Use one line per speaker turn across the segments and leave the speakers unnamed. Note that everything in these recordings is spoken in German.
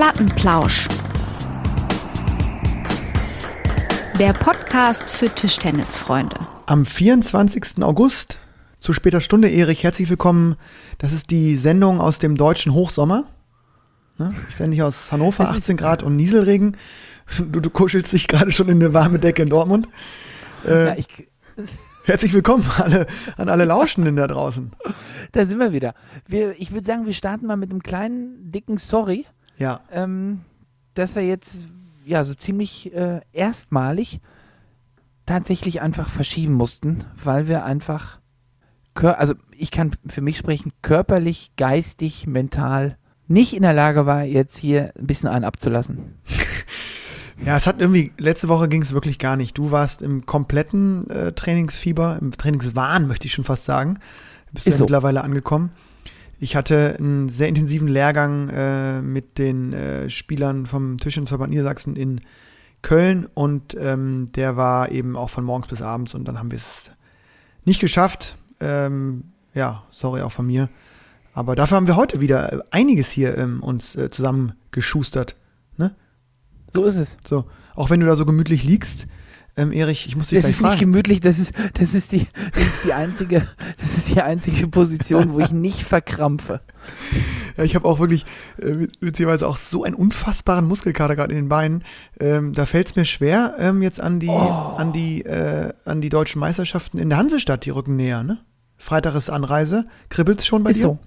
Plattenplausch. Der Podcast für Tischtennisfreunde.
Am 24. August zu später Stunde, Erich, herzlich willkommen. Das ist die Sendung aus dem deutschen Hochsommer. Ne? Ich sende dich aus Hannover, 18 Grad und Nieselregen. Du, du kuschelst dich gerade schon in eine warme Decke in Dortmund. Äh,
Ja, ich,
herzlich willkommen alle, an alle Lauschenden da draußen.
da sind wir wieder. Wir, ich würde sagen, wir starten mal mit einem kleinen, dicken Sorry,
Ja,
ähm, dass wir jetzt ja so ziemlich äh, erstmalig tatsächlich einfach verschieben mussten, weil wir einfach, also ich kann für mich sprechen, körperlich, geistig, mental nicht in der Lage war, jetzt hier ein bisschen einen abzulassen.
Ja, es hat irgendwie, letzte Woche ging es wirklich gar nicht. Du warst im kompletten äh, Trainingsfieber, im Trainingswahn, möchte ich schon fast sagen. Bist du
Ist
ja
so.
mittlerweile angekommen. Ich hatte einen sehr intensiven Lehrgang äh, mit den äh, Spielern vom Tischtennisverband Niedersachsen in Köln und ähm, der war eben auch von morgens bis abends und dann haben wir es nicht geschafft. Ähm, ja, sorry auch von mir. Aber dafür haben wir heute wieder äh, einiges hier ähm, uns äh, zusammengeschustert.
So ist es.
So, auch wenn du da so gemütlich liegst, ähm, Erich, ich muss dich
Das
gleich
ist nicht
fragen.
gemütlich, das ist, das ist die, das ist die einzige, das ist die einzige Position, wo ich nicht verkrampfe.
Ja, ich habe auch wirklich, äh, beziehungsweise auch so einen unfassbaren Muskelkater gerade in den Beinen. Ähm, da fällt es mir schwer, ähm, jetzt an die,
Oh.
an die, äh, an die deutschen Meisterschaften in der Hansestadt, die rücken näher, ne? Freitag ist Anreise. Kribbelt's schon bei
ist
dir?
so.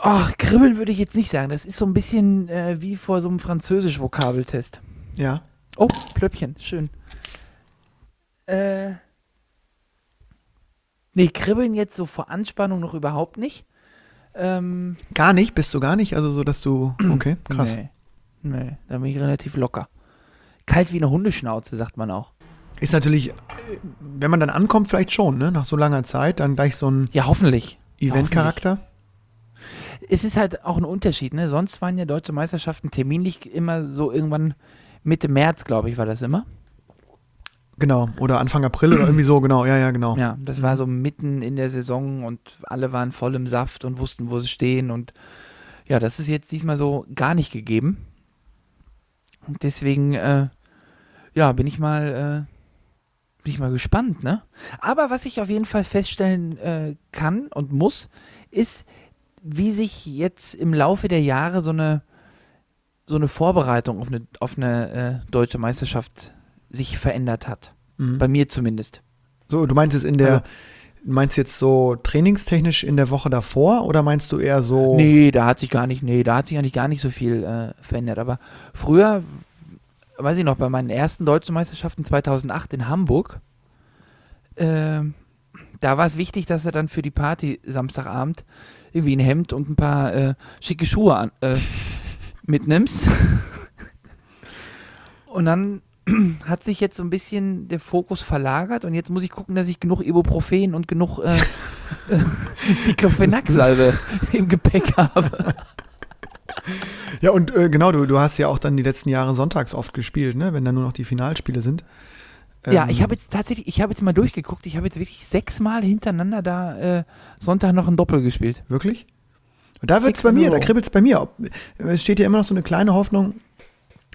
Ach, kribbeln würde ich jetzt nicht sagen. Das ist so ein bisschen äh, wie vor so einem Französisch-Vokabeltest.
Ja.
Oh, Plöppchen, schön. Äh. Nee, kribbeln jetzt so vor Anspannung noch überhaupt nicht. Ähm,
Gar nicht, bist du gar nicht? Also so, dass du, okay, krass.
Nee, nee, da bin ich relativ locker. Kalt wie eine Hundeschnauze, sagt man auch.
Ist natürlich, äh, wenn man dann ankommt, vielleicht schon, ne? Nach so langer Zeit, dann gleich so ein
Ja, hoffentlich.
Event-Charakter.
es ist halt auch ein Unterschied, ne? Sonst waren ja deutsche Meisterschaften terminlich immer so irgendwann Mitte März, glaube ich, war das immer.
Genau. Oder Anfang April oder irgendwie so, genau. Ja, ja, genau.
Ja, das war so mitten in der Saison und alle waren voll im Saft und wussten, wo sie stehen und ja, das ist jetzt diesmal so gar nicht gegeben. Und deswegen, äh, ja, bin ich mal, äh, bin ich mal gespannt, ne? Aber was ich auf jeden Fall feststellen äh, kann und muss, ist, wie sich jetzt im Laufe der Jahre so eine, so eine Vorbereitung auf eine, auf eine äh, deutsche Meisterschaft sich verändert hat.
Mhm.
Bei mir zumindest.
So, du meinst jetzt in der,
Also-
meinst jetzt so trainingstechnisch in der Woche davor oder meinst du eher so?
Nee, da hat sich gar nicht, nee, da hat sich eigentlich gar nicht so viel äh, verändert. Aber früher, weiß ich noch, bei meinen ersten deutschen Meisterschaften 2008 in Hamburg, ähm, da war es wichtig, dass er dann für die Party Samstagabend irgendwie ein Hemd und ein paar äh, schicke Schuhe an, äh, mitnimmst. und dann hat sich jetzt so ein bisschen der Fokus verlagert und jetzt muss ich gucken, dass ich genug Ibuprofen und genug äh, Diclofenac-Salbe im Gepäck habe.
Ja, und äh, genau, du, du hast ja auch dann die letzten Jahre sonntags oft gespielt, ne? Wenn da nur noch die Finalspiele sind.
Ja,
Ähm,
ich habe jetzt tatsächlich, ich habe jetzt mal durchgeguckt, ich habe jetzt wirklich sechsmal hintereinander da äh, Sonntag noch ein Doppel gespielt.
Wirklich? Und da wird's
Six
bei mir, da
row.
kribbelt's bei mir. Es steht ja immer noch so eine kleine Hoffnung,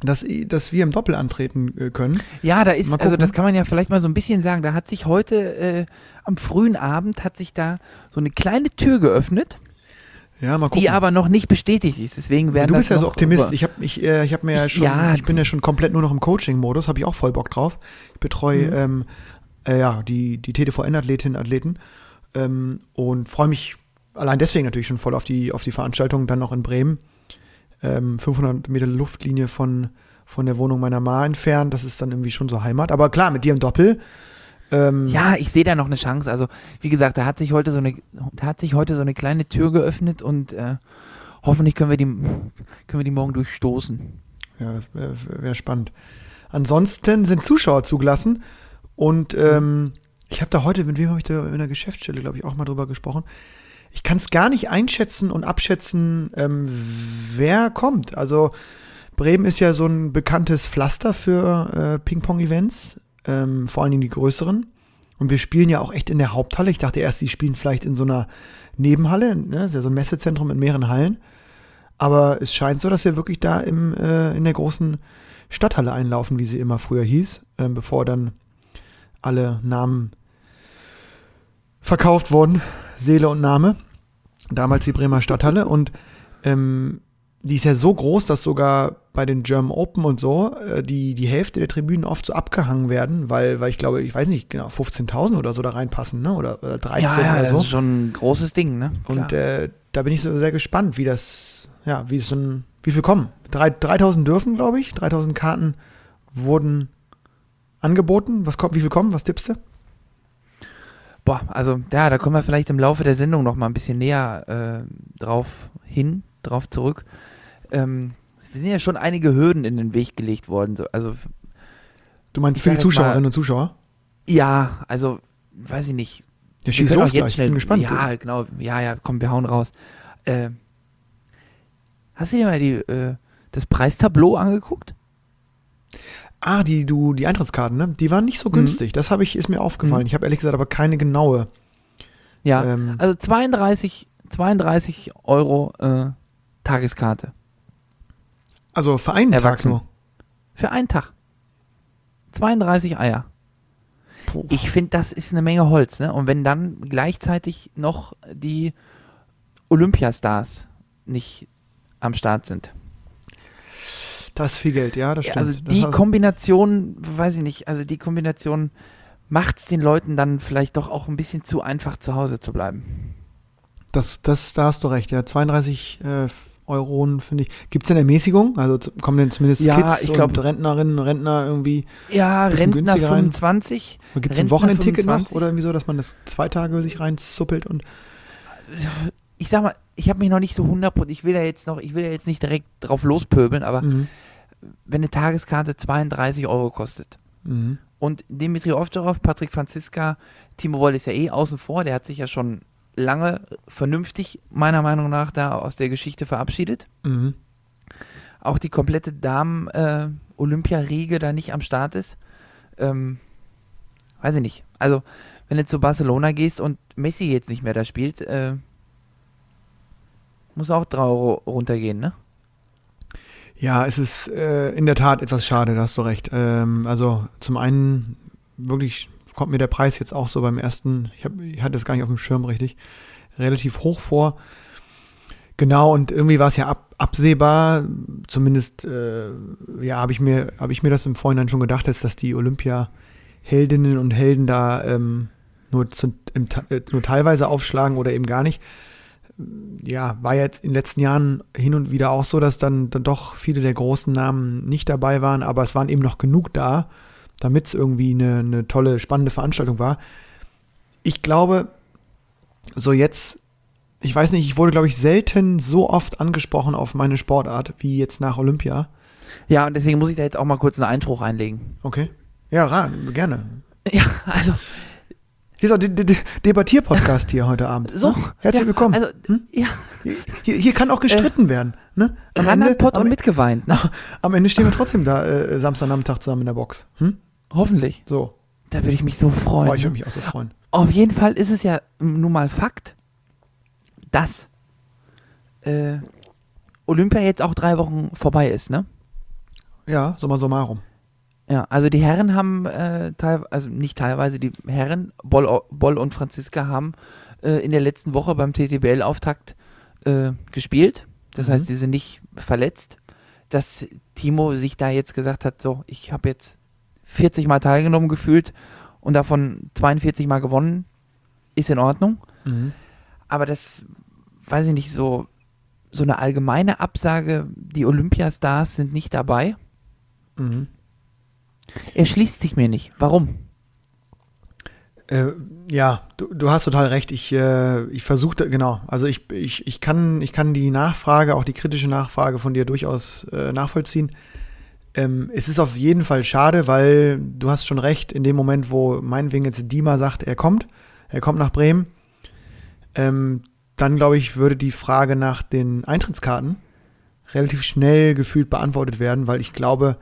dass, dass wir im Doppel antreten äh, können.
Ja, da ist, also das kann man ja vielleicht mal so ein bisschen sagen, da hat sich heute äh, am frühen Abend hat sich da so eine kleine Tür geöffnet,
Ja, mal gucken.
die aber noch nicht bestätigt ist. Deswegen werden
du bist ja so
noch
Optimist.
über-
Ich habe ich, äh, ich hab mir ja schon,
ja.
ich bin ja schon komplett nur noch im Coaching-Modus, habe ich auch voll Bock drauf. Ich betreue
Mhm.
ähm, äh, ja, die, die TDVN-Athletinnen Athleten ähm, und freue mich allein deswegen natürlich schon voll auf die, auf die Veranstaltung, dann noch in Bremen. Ähm, 500 Meter Luftlinie von, von der Wohnung meiner Ma entfernt. Das ist dann irgendwie schon so Heimat. Aber klar, mit dir im Doppel. Ähm,
Ja, ich sehe da noch eine Chance. Also, wie gesagt, da hat sich heute so eine, da hat sich heute so eine kleine Tür geöffnet und äh, hoffentlich können wir die, können wir die morgen durchstoßen.
Ja, das wäre wär spannend. Ansonsten sind Zuschauer zugelassen und ähm, ich habe da heute, mit wem habe ich da in der Geschäftsstelle, glaube ich, auch mal drüber gesprochen. Ich kann es gar nicht einschätzen und abschätzen, ähm, wer kommt. Also Bremen ist ja so ein bekanntes Pflaster für äh, Ping-Pong-Events, ähm, vor allen Dingen die größeren. Und wir spielen ja auch echt in der Haupthalle. Ich dachte erst, die spielen vielleicht in so einer Nebenhalle. Ne? Ist ja so ein Messezentrum mit mehreren Hallen. Aber es scheint so, dass wir wirklich da im, äh, in der großen Stadthalle einlaufen, wie sie immer früher hieß, äh, bevor dann alle Namen verkauft wurden, Seele und Name. Damals die Bremer Stadthalle und ähm, die ist ja so groß, dass sogar bei den German Open und so äh, die, die Hälfte der Tribünen oft so abgehangen werden, weil, weil ich glaube, ich weiß nicht genau, 15.000 oder so da reinpassen, ne? Oder, oder 13
ja, ja,
oder
das
so.
ist schon ein großes Ding, ne?
Und äh, da bin ich so sehr gespannt, wie das, ja, wie es so ein, wie viel kommen? Drei, 3000 dürfen, glaube ich. 3000 Karten wurden angeboten. Was kommt, wie viel kommen? Was tippst du?
Boah, also ja, da kommen wir vielleicht im Laufe der Sendung noch mal ein bisschen näher äh, drauf hin, drauf zurück. Ähm, es sind ja schon einige Hürden in den Weg gelegt worden. So, also
Du meinst
Ich
für die Zuschauerinnen und Zuschauer?
ja, also weiß ich nicht.
Ja,
Wir
schieß los
jetzt
gleich. Ich
schnell-
bin gespannt.
Ja, genau. Ja, ja, komm, wir hauen raus. Äh, hast du dir mal die, äh, das Preistableau angeguckt?
Ah, die, du, die Eintrittskarten, ne? Die waren nicht so
Mhm.
günstig. Das habe ich, ist mir aufgefallen.
Mhm.
Ich habe ehrlich gesagt aber keine genaue.
Ja,
Ähm,
also 32, 32 Euro äh, Tageskarte
also für einen Tag
Erwachsen.
nur.
für einen Tag. 32 Eier.
Puh.
Ich finde, das ist eine Menge Holz, ne? Und wenn dann gleichzeitig noch die Olympiastars nicht am Start sind.
Das ist viel Geld, ja, das stimmt.
also die Kombination, weiß ich nicht, also die Kombination macht es den Leuten dann vielleicht doch auch ein bisschen zu einfach zu Hause zu bleiben.
Das, das, da hast du recht, ja. 32 äh, Euro, finde ich. Gibt es denn Ermäßigung? Also kommen denn zumindest
Ja,
Kids
ich glaub-
und Rentnerinnen und Rentner irgendwie,
Ja, Rentner
günstiger rein.
25.
gibt es ein Wochenendticket noch
25?
oder irgendwie so, dass man das zwei Tage sich reinzuppelt und
Ich sag mal, ich habe mich noch nicht so 100 ich will ja jetzt noch, ich will ja jetzt nicht direkt drauf lospöbeln, aber
Mhm.
wenn eine Tageskarte 32 Euro kostet
Mhm.
und Dimitri Ovtcharov, Patrick Franziska, Timo Woll ist ja eh außen vor, der hat sich ja schon lange vernünftig, meiner Meinung nach, da aus der Geschichte verabschiedet.
Mhm.
auch die komplette Damen-Olympia-Riege da nicht am Start ist. Ähm, weiß ich nicht. Also, wenn du zu Barcelona gehst und Messi jetzt nicht mehr da spielt, äh, muss auch 3 Euro runtergehen, ne?
Ja, es ist äh, in der Tat etwas schade, da hast du recht. Ähm, also zum einen wirklich kommt mir der Preis jetzt auch so beim ersten, ich, hab, ich hatte es gar nicht auf dem Schirm richtig, relativ hoch vor. Genau, und irgendwie war es ja ab, absehbar, zumindest äh, ja, habe ich, mir habe ich mir das im Vorhinein schon gedacht, dass, dass die Olympia-Heldinnen und Helden da ähm, nur, zu, im, äh, nur teilweise aufschlagen oder eben gar nicht ja, war jetzt in den letzten Jahren hin und wieder auch so, dass dann, dann doch viele der großen Namen nicht dabei waren, aber es waren eben noch genug da, damit es irgendwie eine, eine tolle, spannende Veranstaltung war. Ich glaube, so jetzt, ich weiß nicht, ich wurde, glaube ich, selten so oft angesprochen auf meine Sportart wie jetzt nach Olympia.
Ja, und deswegen muss ich da jetzt auch mal kurz einen Einspruch einlegen.
Okay. Ja, ra, gerne.
Ja, also,
Hier ist auch der De De Debattier-Podcast hier heute Abend.
so.
Herzlich
ja,
willkommen.
Also,
Hm?
ja,
Hier, hier kann auch gestritten werden. Ne? Am, Ende,
Pott
am,
und mitgeweint, ne?
am Ende stehen wir trotzdem da äh, Samstagnachmittag zusammen in der Box. Hm?
Hoffentlich.
So,
Da würde ich mich so freuen.
oh, ich
ne?
würde mich auch so freuen.
Auf jeden Fall ist es ja nun mal Fakt, dass äh, Olympia jetzt auch drei Wochen vorbei ist, ne?
Ja, summa summarum.
Ja, also die Herren haben äh, teil, also nicht teilweise, die Herren, Boll, Boll und Franziska haben äh, in der letzten Woche beim TTBL-Auftakt äh, gespielt. Das
Mhm.
heißt, sie sind nicht verletzt. Dass Timo sich da jetzt gesagt hat, so, ich habe jetzt 40 Mal teilgenommen gefühlt und davon 42 Mal gewonnen, ist in Ordnung.
Mhm.
Aber das, weiß ich nicht, so, so eine allgemeine Absage, die Olympiastars sind nicht dabei,
Mhm.
Erschließt sich mir nicht. Warum?
Äh, ja, du, du hast total recht. Ich, äh, ich versuchte, genau, also ich, ich, ich, kann, ich kann die Nachfrage, auch die kritische Nachfrage von dir durchaus äh, nachvollziehen. Ähm, es ist auf jeden Fall schade, weil du hast schon recht, in dem Moment, wo meinetwegen jetzt Dima sagt, er kommt, er kommt nach Bremen, ähm, dann glaube ich, würde die Frage nach den Eintrittskarten relativ schnell gefühlt beantwortet werden, weil ich glaube,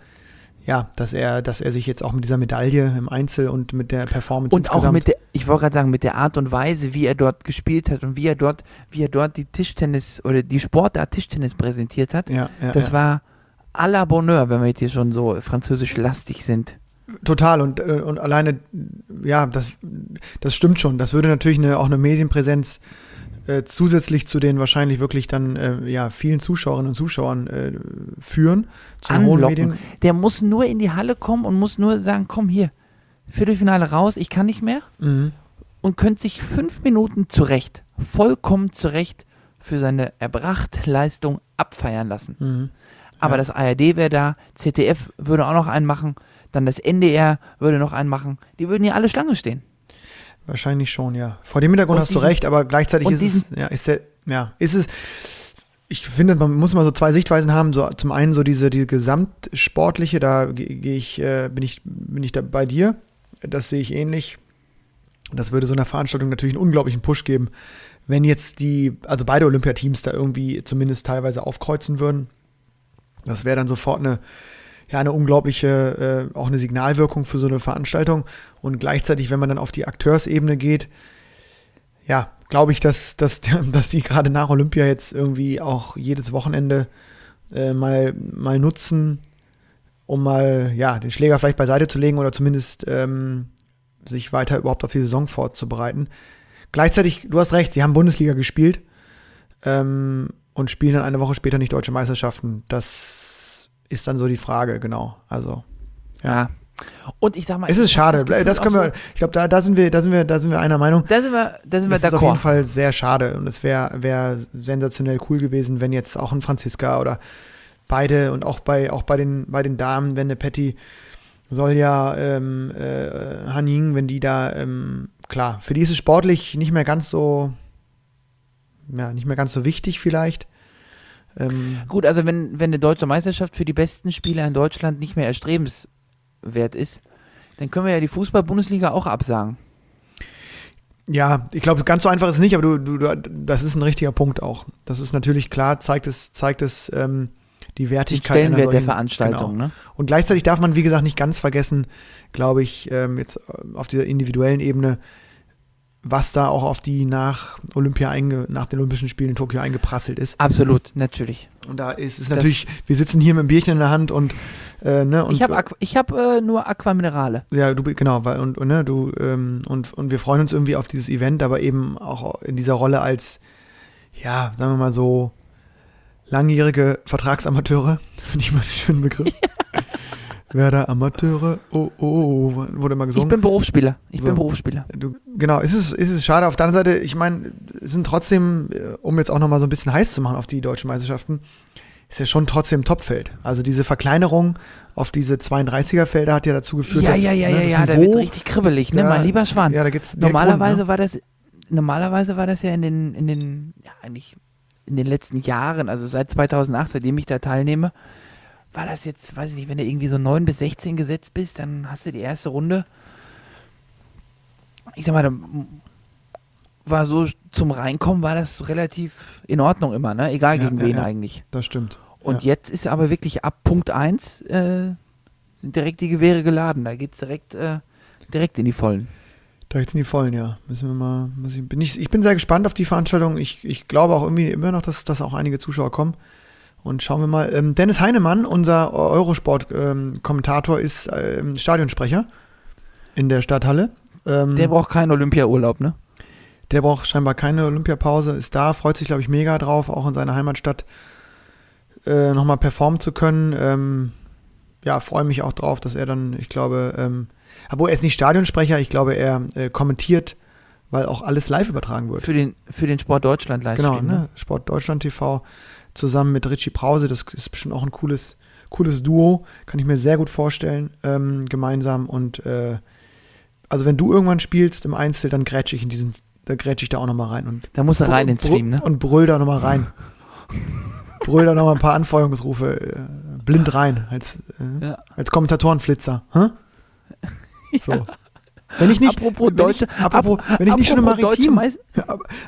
ja, dass er, dass er sich jetzt auch mit dieser Medaille im Einzel und mit der Performance
Und auch mit der, ich wollte gerade sagen, mit der Art und Weise, wie er dort gespielt hat und wie er dort, wie er dort die Tischtennis oder die Sportart Tischtennis präsentiert hat,
ja, ja,
das
ja.
war à la Bonheur, wenn wir jetzt hier schon so französisch lastig sind.
Total und, äh, und alleine, ja, das, das stimmt schon. Das würde natürlich eine, auch eine Medienpräsenz äh, zusätzlich zu den wahrscheinlich wirklich dann äh, ja, vielen Zuschauerinnen und Zuschauern äh, führen. Zu den hohen
Anlocken.
Medien.
Der muss nur in die Halle kommen und muss nur sagen, komm hier, Viertelfinale raus, ich kann nicht mehr.
Mhm.
und könnte sich fünf Minuten zurecht, vollkommen zurecht für seine Erbrachtleistung abfeiern lassen.
Mhm.
Aber
Ja.
das ARD wäre da, ZDF würde auch noch einen machen, dann das NDR würde noch einen machen. Die würden hier alle Schlange stehen.
Wahrscheinlich schon, ja. Vor dem Hintergrund
Und
hast du
diesen-
recht, aber gleichzeitig ist es, ja, ist, der, ja, ist es, ich finde, man muss mal so zwei Sichtweisen haben. So, zum einen so diese, die gesamtsportliche, da ge- gehe ich, äh, bin ich, bin ich da bei dir. Das sehe ich ähnlich. Das würde so einer Veranstaltung natürlich einen unglaublichen Push geben, wenn jetzt die, also beide Olympiateams da irgendwie zumindest teilweise aufkreuzen würden. Das wäre dann sofort eine, ja, eine unglaubliche, äh, auch eine Signalwirkung für so eine Veranstaltung. Und gleichzeitig, wenn man dann auf die Akteursebene geht, ja, glaube ich, dass, dass, dass die gerade nach Olympia jetzt irgendwie auch jedes Wochenende äh, mal, mal nutzen, um mal, ja, den Schläger vielleicht beiseite zu legen oder zumindest ähm, sich weiter überhaupt auf die Saison vorzubereiten. Gleichzeitig, du hast recht, sie haben Bundesliga gespielt ähm, und spielen dann eine Woche später nicht deutsche Meisterschaften. Das ist dann so die Frage, genau. Also,
Ja. Und ich sag mal,
es ist schade.
das
Das können wir, ich glaube, da, da sind wir, da sind wir, da sind wir einer Meinung.
So, da sind wir, da sind wir
Das ist auf jeden
d'accord.
Fall sehr schade und es wäre wär sensationell cool gewesen, wenn jetzt auch ein Franziska oder beide und auch bei, auch bei, den, bei den Damen, wenn eine Patty soll ja ähm, äh, Haning, wenn die da, ähm, klar, für die ist es sportlich nicht mehr ganz so, ja, nicht mehr ganz so wichtig vielleicht. Ähm,
Gut, also wenn, wenn eine deutsche Meisterschaft für die besten Spieler in Deutschland nicht mehr erstrebenswert ist, dann können wir ja die Fußball-Bundesliga auch absagen.
Ja, ich glaube, ganz so einfach ist es nicht, aber du, du, du, das ist ein richtiger Punkt auch. Das ist natürlich klar, zeigt es, zeigt es ähm, die
Den
Wertigkeit einer
Stellenwert der
solchen-
Veranstaltung,
Genau.
ne?
Und gleichzeitig darf man, wie gesagt, nicht ganz vergessen, glaube ich, ähm, jetzt auf dieser individuellen Ebene, was da auch auf die nach Olympia einge, nach den Olympischen Spielen in Tokio eingeprasselt ist.
Absolut, natürlich.
Und da ist es
Das-
natürlich, wir sitzen hier mit einem Bierchen in der Hand und, äh, ne, und
ich habe ich hab, äh, nur Aquaminerale.
ja, du genau, weil und, und ne, du ähm, und und wir freuen uns irgendwie auf dieses Event, aber eben auch in dieser Rolle als ja, sagen wir mal so langjährige Vertragsamateure, finde ich mal einen schönen Begriff. Werder Amateure, oh, oh, oh, wurde immer
Ich
gesungen.
bin Berufsspieler. Ich
So.
bin Berufsspieler.
Du, genau, es ist, es ist schade. Auf der anderen Seite, ich meine, es sind trotzdem, äh, um jetzt auch nochmal so ein bisschen heiß zu machen auf die deutschen Meisterschaften, ist ja schon trotzdem Topfeld. Also diese Verkleinerung auf diese 32er-Felder hat ja dazu geführt,
Ja,
dass
ja, ja,
ne,
ja, ja, da wird richtig kribbelig, ne,
da-
mein lieber Schwan.
Ja, da geht's
Normalerweise
rund,
war das, normalerweise war das ja in den, in den, ja, eigentlich in den letzten Jahren, also seit 2008, seitdem ich da teilnehme, war das jetzt, weiß ich nicht, wenn du irgendwie so 9 bis 16 gesetzt bist, dann hast du die erste Runde. Ich sag mal, da war so zum Reinkommen war das relativ in Ordnung immer, ne? Egal
Ja,
gegen
ja,
wen
ja.
eigentlich.
Das stimmt.
Und jetzt ist aber wirklich ab Punkt 1 äh, sind direkt die Gewehre geladen. Da geht's direkt, äh, direkt in die Vollen.
Da jetzt in die Vollen, ja. Müssen wir mal, ich, bin ich, ich bin sehr gespannt auf die Veranstaltung. Ich, ich glaube auch irgendwie immer noch, dass, dass auch einige Zuschauer kommen. Und schauen wir mal. Ähm, Dennis Heinemann, unser Eurosport-Kommentator, ist ähm, Stadionsprecher in der Stadthalle. Ähm,
Der braucht keinen Olympiaurlaub, ne?
Der braucht scheinbar keine Olympiapause, ist da, freut sich, glaube ich, mega drauf, auch in seiner Heimatstadt äh, nochmal performen zu können. Ähm, ja, freue mich auch drauf, dass er dann, ich glaube, ähm, obwohl er ist nicht Stadionsprecher, ich glaube, er äh, kommentiert, weil auch alles live übertragen wird.
Für den, für den Sport Deutschland Livestream,
Genau, ne? Sport Deutschland TV zusammen mit Richie Brause, das ist bestimmt auch ein cooles, cooles Duo, kann ich mir sehr gut vorstellen, ähm, gemeinsam. Und äh, also wenn du irgendwann spielst im Einzel, dann grätsch ich in diesen, da grätsch ich da auch nochmal rein und
Da muss er rein ins Stream, ne?
Und brüll da nochmal rein. brüll da nochmal ein paar Anfeuerungsrufe äh, blind rein, als, äh,
Ja.
als Kommentatorenflitzer. Hä? So. Wenn ich nicht,
Apropos deutsche,
ich, apropos, wenn ich nicht schon im Maritim,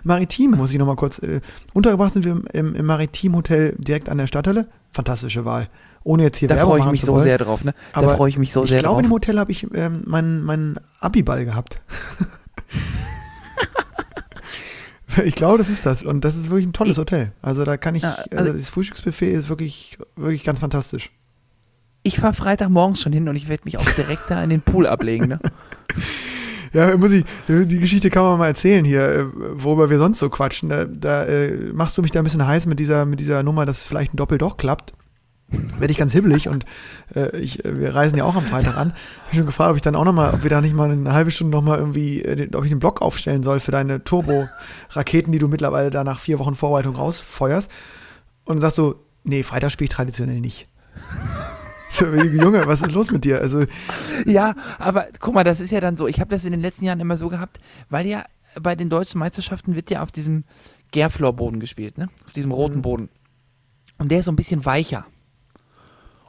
Maritim muss ich noch mal kurz. Äh, untergebracht sind wir im, im, im Maritim-Hotel direkt an der Stadthalle. Fantastische Wahl. Ohne jetzt hier
Da
Werbung
freue ich mich
zu
so
wollen.
sehr drauf, ne? Da freue ich mich so
ich
sehr
glaube, in
drauf.
dem Hotel habe ich ähm, meinen meinen Abiball gehabt. ich glaube, das ist das. Und das ist wirklich ein tolles Hotel. Also da kann ich, also,
also-
das Frühstücksbuffet ist wirklich, wirklich ganz fantastisch.
Ich fahre Freitagmorgens schon hin und ich werde mich auch direkt da in den Pool ablegen, ne?
Ja, muss ich, die Geschichte kann man mal erzählen hier, äh, worüber wir sonst so quatschen. Da, da äh, machst du mich da ein bisschen heiß mit dieser, mit dieser Nummer, dass es vielleicht ein Doppeldoch klappt. Werde ich ganz hibbelig und äh, ich, äh, wir reisen ja auch am Freitag an. Ich schon gefragt, ob ich dann auch nochmal, ob wir da nicht mal eine halbe Stunde nochmal irgendwie, ob ich den Block aufstellen soll für deine Turbo-Raketen, die du mittlerweile da nach vier Wochen Vorbereitung rausfeuerst. Und sagst du, nee, Freitag spiele ich traditionell nicht. So, Junge, was ist los mit dir? Also,
Ja, aber guck mal, das ist ja dann so. Ich habe das in den letzten Jahren immer so gehabt, weil ja bei den deutschen Meisterschaften wird ja auf diesem Gärflorboden gespielt, ne? Auf diesem roten
Mhm.
Boden. Und der ist so ein bisschen weicher.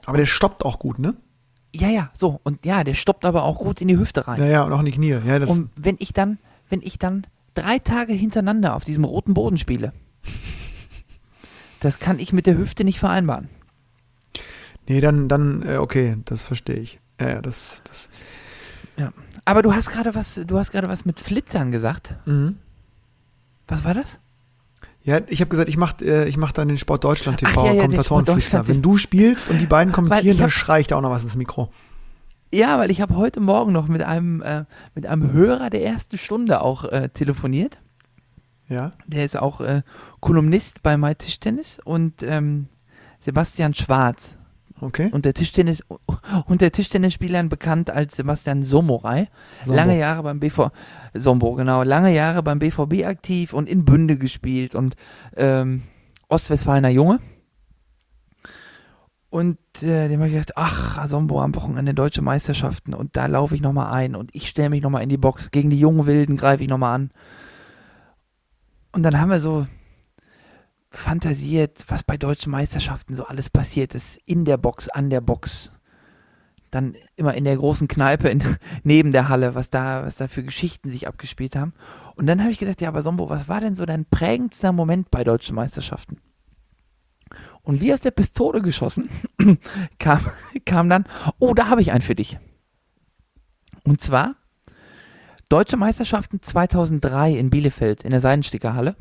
aber der stoppt auch gut, ne?
Ja, ja, so. Und ja, der stoppt aber auch gut in die Hüfte rein.
Ja, ja, und auch in die Knie. Ja, das,
Und wenn ich dann, wenn ich dann drei Tage hintereinander auf diesem roten Boden spiele, das kann ich mit der Hüfte nicht vereinbaren.
Nee, dann, dann, äh, okay, das verstehe ich. Ja, ja, das, das.
Aber du hast gerade was, du hast gerade was mit Flitzern gesagt.
Mhm.
Was war das?
Ja, ich habe gesagt, ich mache äh, ich mach dann den Sport Deutschland TV
ja, ja,
Kommentatorenflitzer. Wenn du spielst und die beiden kommentieren, dann
hab-
schrei ich da auch noch was ins Mikro.
Ja, weil ich habe heute Morgen noch mit einem, äh, mit einem Hörer der ersten Stunde auch äh, telefoniert.
Ja?
Der ist auch äh, Kolumnist bei My Tischtennis und ähm, Sebastian Schwarz.
Okay.
Und der Tischtennis und der Tischtennisspielern bekannt als Sebastian Somorai.
Sombo.
Lange Jahre beim BV Sombo, genau, lange Jahre beim BVB aktiv und in Bünde gespielt und ähm, Ostwestfalener Junge. Und äh, dem habe ich gesagt, ach, Sombo am Wochenende deutsche Meisterschaften und da laufe ich nochmal ein und ich stelle mich nochmal in die Box. Gegen die jungen Wilden greife ich nochmal an. Und dann haben wir so fantasiert, was bei deutschen Meisterschaften so alles passiert ist. In der Box, an der Box. Dann immer in der großen Kneipe in, neben der Halle, was da, was da für Geschichten sich abgespielt haben. Und dann habe ich gedacht, ja, aber Sombo, was war denn so dein prägendster Moment bei deutschen Meisterschaften? Und wie aus der Pistole geschossen kam, kam dann, oh, da habe ich einen für dich. Und zwar Deutsche Meisterschaften 2003 in Bielefeld in der Seidensticker-Halle.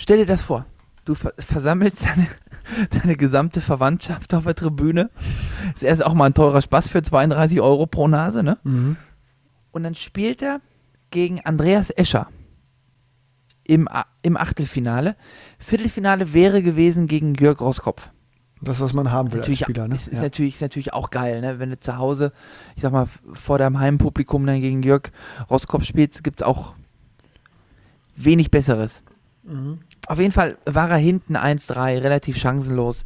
Stell dir das vor. Du ver versammelst deine, deine gesamte Verwandtschaft auf der Tribüne. Ist erst auch mal ein teurer Spaß für 32 Euro pro Nase, ne?
Mhm.
Und dann spielt er gegen Andreas Escher im, im Achtelfinale. Viertelfinale wäre gewesen gegen Jörg Roskopf.
Das, was man haben will
Natürlich,
als Spieler, ne?
ist, ist,
ja.
natürlich, ist natürlich auch geil, ne? wenn du zu Hause, ich sag mal, vor deinem Heimpublikum dann gegen Jörg Roskopf spielst, gibt es auch wenig Besseres.
Mhm.
Auf jeden Fall war er hinten 1-3, relativ chancenlos.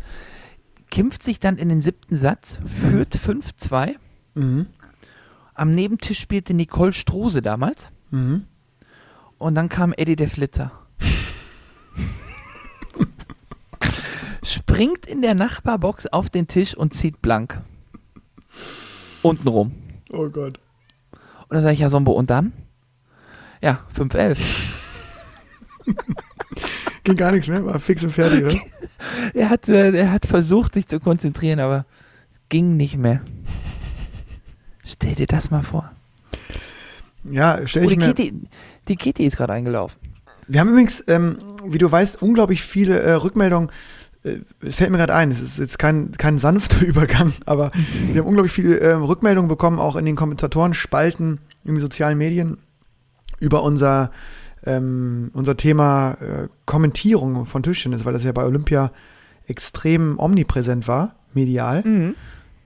Kämpft sich dann in den siebten Satz, führt 5-2.
Mhm.
Am Nebentisch spielte Nicole Struse damals.
Mhm.
Und dann kam Eddie der Flitzer. Springt in der Nachbarbox auf den Tisch und zieht blank. Untenrum.
Oh Gott.
Und dann sage ich ja, Sombo, und dann? Ja, 5-11.
Ging gar nichts mehr, war fix und fertig, oder?
Er hat, äh, er hat versucht, sich zu konzentrieren, aber es ging nicht mehr. Stell dir das mal vor.
Ja, stell
Oh,
ich mir.
Kitty, die Kitty ist gerade eingelaufen.
Wir haben übrigens, ähm, wie du weißt, unglaublich viele äh, Rückmeldungen. Äh, es fällt mir gerade ein, es ist jetzt kein, kein sanfter Übergang, aber wir haben unglaublich viele äh, Rückmeldungen bekommen, auch in den Kommentatoren-Spalten in den sozialen Medien, über unser, ähm, unser Thema äh, Kommentierung von Tischtennis, weil das ja bei Olympia extrem omnipräsent war, medial.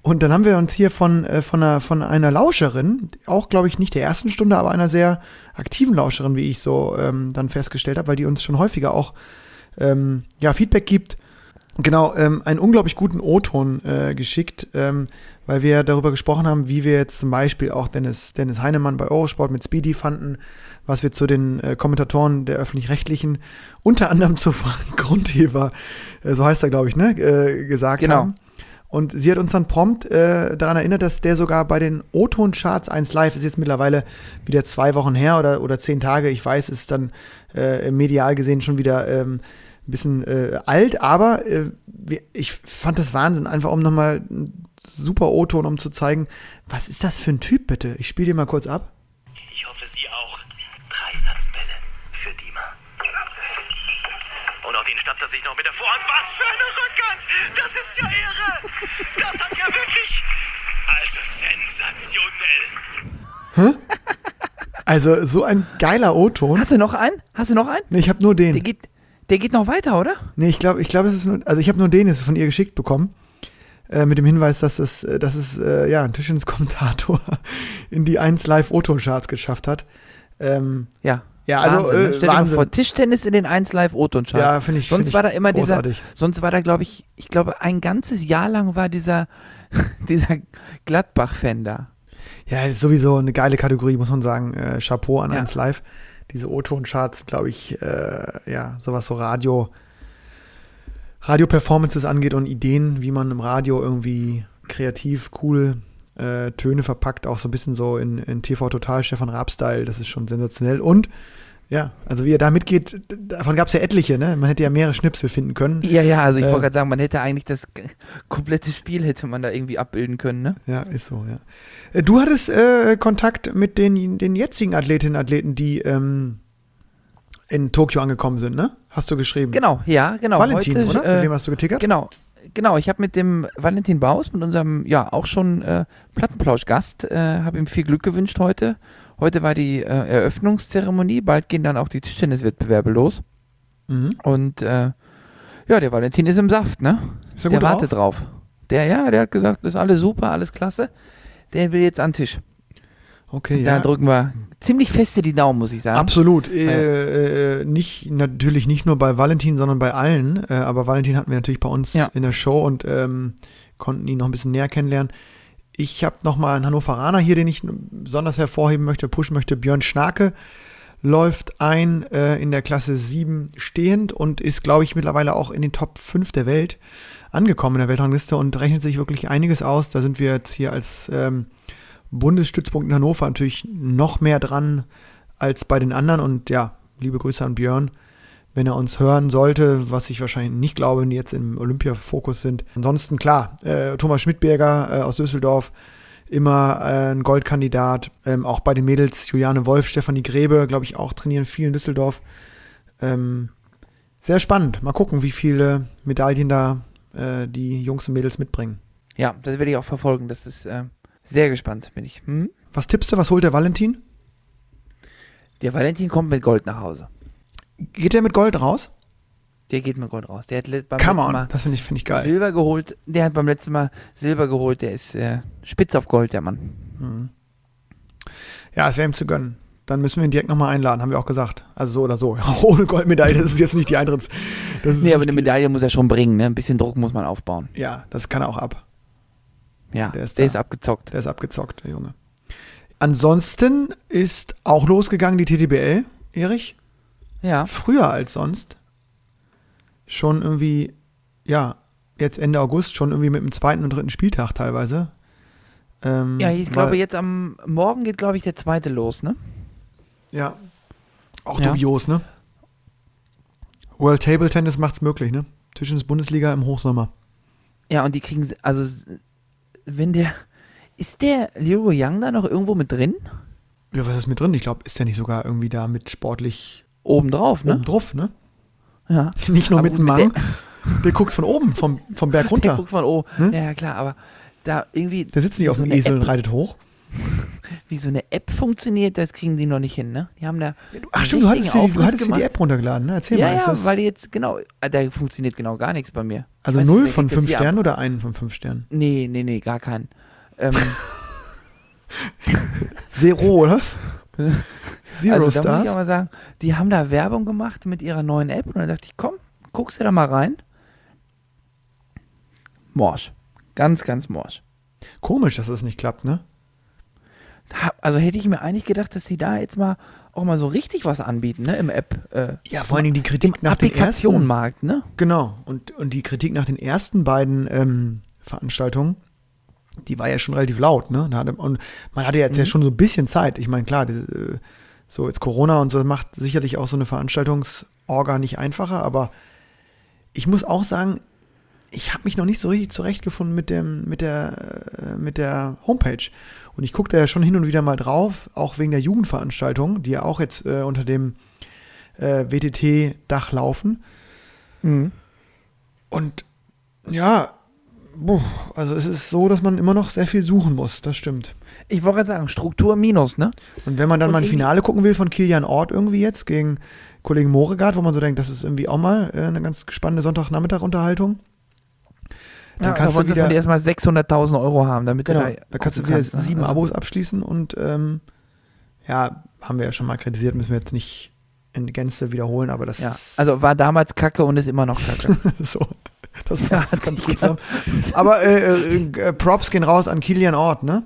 Und dann haben wir uns hier von, äh, von, einer, von einer Lauscherin, auch glaube ich nicht der ersten Stunde, aber einer sehr aktiven Lauscherin, wie ich so ähm, dann festgestellt habe, weil die uns schon häufiger auch ähm, ja, Feedback gibt. Genau, ähm, einen unglaublich guten O-Ton äh, geschickt, ähm, weil wir darüber gesprochen haben, wie wir jetzt zum Beispiel auch Dennis, Dennis Heinemann bei Eurosport mit Speedy fanden, was wir zu den äh, Kommentatoren der öffentlich-rechtlichen, unter anderem zu Frank Grundheber, äh, so heißt er, glaube ich, ne, äh, gesagt
Genau.
haben. Und sie hat uns dann prompt äh, daran erinnert, dass der sogar bei den O-Ton-Charts 1 Live ist jetzt mittlerweile wieder zwei Wochen her oder, oder zehn Tage. Ich weiß, ist dann äh, medial gesehen schon wieder ähm, ein bisschen äh, alt, aber äh, ich fand das Wahnsinn, einfach um nochmal einen super O-Ton, um zu zeigen, was ist das für ein Typ bitte? Ich spiele dir mal kurz ab.
Ich hoffe, Sie auch. Der Vorhand. Was für eine Rückhand! Das ist ja irre! Das hat ja wirklich. Also sensationell.
Also so ein geiler O-Ton.
Hast du noch einen? Hast du noch einen?
Nee, ich habe nur den.
Der geht, der geht noch weiter, oder?
Nee, ich glaube, ich glaube, es ist nur, also ich habe nur den jetzt von ihr geschickt bekommen. Äh, mit dem Hinweis, dass es, äh, dass es äh, ja, ein Tischtennis-Kommentator in die 1 Live Oton-Charts geschafft hat. Ähm,
Ja.
Ja, also,
Wahnsinn, ne?
äh,
Stell dir mal
Wahnsinn.
vor, Tischtennis in den 1 Live Oton Charts.
Ja, finde ich-
Sonst
find ich
war da immer
großartig.
dieser, sonst war da, glaube ich, ich glaube, ein ganzes Jahr lang war dieser, dieser Gladbach-Fan da.
ja, ist sowieso eine geile Kategorie, muss man sagen. Äh, Chapeau an
Ja.
1 Live. Diese O-Ton-Charts, glaube ich, äh, ja, sowas so Radio, Radio-Performances angeht und Ideen, wie man im Radio irgendwie kreativ, cool äh, Töne verpackt, auch so ein bisschen so in, in TV Total Stefan Raab-Style, das ist schon sensationell. Und ja, also wie er da mitgeht, davon gab es ja etliche, ne? Man hätte ja mehrere Schnipsel finden können.
Ja, ja, also ich
Äh.
wollte gerade sagen, man hätte eigentlich das komplette Spiel hätte man da irgendwie abbilden können, ne?
Ja, ist so, ja. Äh, Du hattest äh, Kontakt mit den, den jetzigen Athletinnen und Athleten, die ähm, in Tokio angekommen sind, ne? Hast du geschrieben?
Genau, ja, genau.
Valentin,
Heute,
oder?
äh,
mit wem hast du getickert?
Genau, genau. Ich habe mit dem Valentin Baus, mit unserem ja auch schon äh, Plattenplausch-Gast, äh, habe ihm viel Glück gewünscht heute. Heute war die äh, Eröffnungszeremonie, bald gehen dann auch die Tischtenniswettbewerbe los.
Mhm.
Und äh, ja, der Valentin ist im Saft, ne?
Ist er
der wartet
drauf?
drauf. Der, ja, der hat gesagt, das ist alles super, alles klasse. Der will jetzt an den Tisch.
Okay,
Da
ja.
drücken wir ziemlich feste die Daumen, muss ich sagen.
Absolut. Äh, äh, nicht, natürlich nicht nur bei Valentin, sondern bei allen. Äh, aber Valentin hatten wir natürlich bei uns
Ja.
in der Show und ähm, konnten ihn noch ein bisschen näher kennenlernen. Ich habe nochmal einen Hannoveraner hier, den ich besonders hervorheben möchte, pushen möchte. Björn Schnake läuft ein äh, in der Klasse 7 stehend und ist, glaube ich, mittlerweile auch in den Top 5 der Welt angekommen in der Weltrangliste und rechnet sich wirklich einiges aus. Da sind wir jetzt hier als ähm, Bundesstützpunkt in Hannover natürlich noch mehr dran als bei den anderen. Und ja, liebe Grüße an Björn, wenn er uns hören sollte, was ich wahrscheinlich nicht glaube, wenn die jetzt im Olympia-Fokus sind. Ansonsten klar, äh, Thomas Schmidberger äh, aus Düsseldorf, immer äh, ein Goldkandidat. Ähm, auch bei den Mädels Juliane Wolf, Stefanie Grebe, glaube ich, auch trainieren viel in Düsseldorf. Ähm, sehr spannend. Mal gucken, wie viele Medaillen da äh, die Jungs und Mädels mitbringen.
Ja, das werde ich auch verfolgen. Das ist äh, sehr gespannt, bin ich. Hm?
Was tippst du? Was holt der Valentin?
Der Valentin kommt mit Gold nach Hause.
Geht der mit Gold raus?
Der geht mit Gold raus. Der hat beim
Come
letzten
on,
Mal
das finde ich, find ich geil.
Silber geholt. Der hat beim letzten Mal Silber geholt. Der ist äh, spitz auf Gold, der Mann.
Ja, es wäre ihm zu gönnen. Dann müssen wir ihn direkt nochmal einladen, haben wir auch gesagt. Also so oder so. Ohne Goldmedaille, das ist jetzt nicht die Eintritts. Das
Nee, aber eine Medaille muss er schon bringen. Ne? Ein bisschen Druck muss man aufbauen.
Ja, das kann er auch ab.
Ja,
Der
der
ist
ist,
da.
abgezockt.
Der ist abgezockt, der Junge. Ansonsten ist auch losgegangen die TTBL, Erich.
Ja.
Früher als sonst. Schon irgendwie, ja, jetzt Ende August, schon irgendwie mit dem zweiten und dritten Spieltag teilweise. Ähm,
Ja, ich glaube, jetzt am Morgen geht, glaube ich, der zweite los, ne?
Ja. Auch
Ja.
dubios, ne? World Table Tennis macht's möglich, ne? Tischtennis Bundesliga im Hochsommer.
Ja, und die kriegen, also, wenn der, ist der Liu Yang da noch irgendwo mit drin?
Ja, was ist mit drin? Ich glaube, ist der nicht sogar irgendwie da mit sportlich
Obendrauf, ne?
oben drauf, ne?
Ja.
Nicht nur
Aber
mit dem Mang. Der, guckt von oben, vom, vom Berg
Der
runter.
guckt von oben.
Hm?
Ja, klar, aber da irgendwie.
Der sitzt nicht auf
so
dem Esel und
App,
reitet hoch.
Wie so eine App funktioniert, das kriegen die noch nicht hin, ne? Die haben da.
Ach
einen
stimmt, du hattest, die- du hattest die. App runtergeladen, ne? Erzähl
Ja,
mal. ist
ja,
das,
weil jetzt, genau, äh, da funktioniert genau gar nichts bei mir.
also
weiß nicht,
0
wer
von 5
hier ab?
Sternen oder 1 von 5 Sternen?
Nee, nee, nee, gar keinen. Ähm,
Zero, oder? Zero
also da muss ich
Stars.
aber sagen, die haben da Werbung gemacht mit ihrer neuen App und dann dachte ich, komm, guckst du da mal rein. Morsch. Ganz, ganz morsch.
Komisch, dass das nicht klappt, ne?
Also hätte ich mir eigentlich gedacht, dass sie da jetzt mal auch mal so richtig was anbieten, ne, im App. Äh,
Ja, vor allen Dingen die Kritik
im
nach den ersten
Applikationenmarkt, ne?
Genau. Und, und die Kritik nach den ersten beiden ähm, Veranstaltung, die war ja schon relativ laut, ne? Und man hatte jetzt ja schon so ein bisschen Zeit. Ich meine, klar, die, äh, so jetzt Corona und so macht sicherlich auch so eine Veranstaltungsorga nicht einfacher, aber ich muss auch sagen, ich habe mich noch nicht so richtig zurechtgefunden mit dem mit der äh, mit der Homepage und ich gucke da ja schon hin und wieder mal drauf, auch wegen der Jugendveranstaltung, die ja auch jetzt äh, unter dem äh, WTT-Dach laufen.
Mhm.
Und ja, also es ist so, dass man immer noch sehr viel suchen muss, das stimmt.
Ich wollte gerade sagen, Struktur minus, ne?
Und wenn man dann
Und
mal ein Finale gucken will von Kilian Ort irgendwie jetzt gegen Kollegen Moregard, wo man so denkt, das ist irgendwie auch mal äh, eine ganz spannende Sonntagnachmittag-Unterhaltung. Dann
Ja,
kannst
da
du wieder,
von dir erstmal 600.000 Euro haben, damit
genau,
du da,
da kannst du wieder
ne?
sieben
Also-
Abos abschließen und ähm, ja, haben wir ja schon mal kritisiert, müssen wir jetzt nicht in Gänze wiederholen, aber das
Ja,
ist
also war damals Kacke und ist immer noch Kacke.
so. Das
Ja,
fasst es ganz gut zusammen. Aber äh, äh, äh, Props gehen raus an Kilian Ort, ne?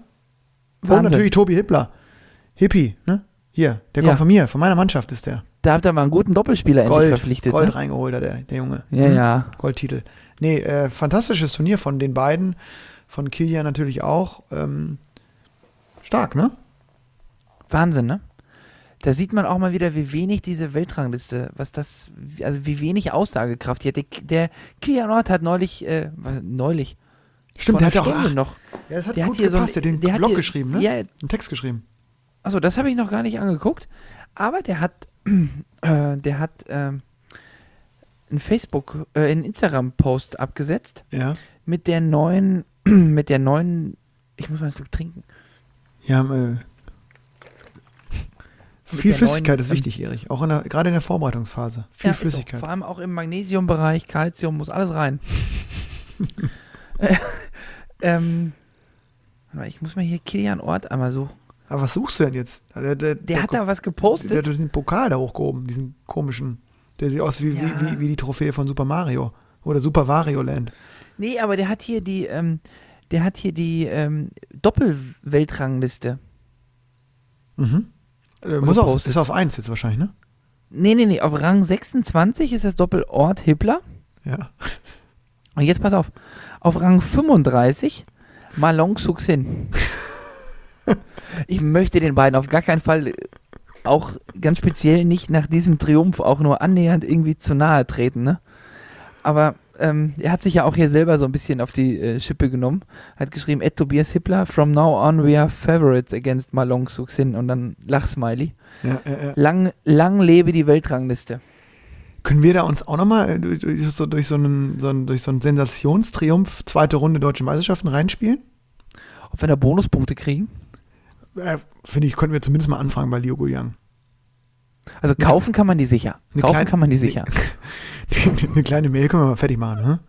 Und
Wahnsinn.
natürlich Tobi Hippler. Hippie, ne? Hier, der
Ja.
kommt von mir, von meiner Mannschaft ist der.
Da habt ihr mal einen guten Doppelspieler endlich
Gold,
verpflichtet.
Gold
ne?
reingeholt der, der Junge.
Ja,
Hm?
ja.
Goldtitel. Nee, äh, fantastisches Turnier von den beiden. Von Kilian natürlich auch. Ähm, stark, ne?
Wahnsinn, ne? Da sieht man auch mal wieder, wie wenig diese Weltrangliste, was das, also wie wenig Aussagekraft die hat. Der, der Kilian Ort hat neulich, äh, was, neulich,
Stimmt, der hat auch.
Stunde
Ach,
noch.
ja, das hat
der
gut
hat hier so
gepasst.
ein-
der hat den Blog
hier-
geschrieben, ne?
Ja,
Einen Text geschrieben.
Achso, das habe ich noch gar nicht angeguckt. Aber der hat, äh, der hat ähm, einen Facebook, äh, einen Instagram-Post abgesetzt
Ja.
mit der neuen, mit der neuen, ich muss mal ein Stück trinken.
Ja, äh, viel
der
Flüssigkeit
neuen,
ist
ähm,
wichtig, Erich. Auch in der, gerade in der Vorbereitungsphase. Viel
Ja, ist so.
Flüssigkeit.
Vor allem auch im Magnesiumbereich, Calcium, muss alles rein. Äh, ähm, ich muss mal hier Kilian Ort einmal suchen.
Aber was suchst du denn jetzt? Der, der,
Der hat
der,
da was
der
gepostet.
hat diesen Pokal da hochgehoben, diesen komischen. Der sieht aus wie,
Ja.
wie, wie, wie die Trophäe von Super Mario. Oder Super Wario Land.
Nee, aber der hat hier die, ähm, der hat hier die ähm, Doppelweltrangliste.
Mhm. Äh, muss auf, ist auf 1 jetzt wahrscheinlich, ne?
Nee, nee, nee, auf Rang 26 ist das Doppelort Hippler.
Ja.
Und jetzt pass auf, auf Rang 35 Malong Suxin. ich möchte den beiden auf gar keinen Fall auch ganz speziell nicht nach diesem Triumph auch nur annähernd irgendwie zu nahe treten, ne? Aber ähm, er hat sich ja auch hier selber so ein bisschen auf die äh, Schippe genommen. Hat geschrieben, Ed Tobias Hippler, from now on we are favorites against Malong Suxin und dann Lachsmiley.
ja, ja, ja.
Lang, lang lebe die Weltrangliste.
Können wir da uns auch nochmal durch, durch, so, durch, so einen, so einen, durch so einen Sensationstriumph zweite Runde Deutsche Meisterschaften reinspielen?
Ob wir da Bonuspunkte kriegen?
Äh, Finde ich, könnten wir zumindest mal anfangen bei Liu Guiyang.
Also kaufen kann man die sicher.
Eine
Kaufen
kleine-
kann man die sicher.
Eine kleine Mail können wir mal fertig machen, ne?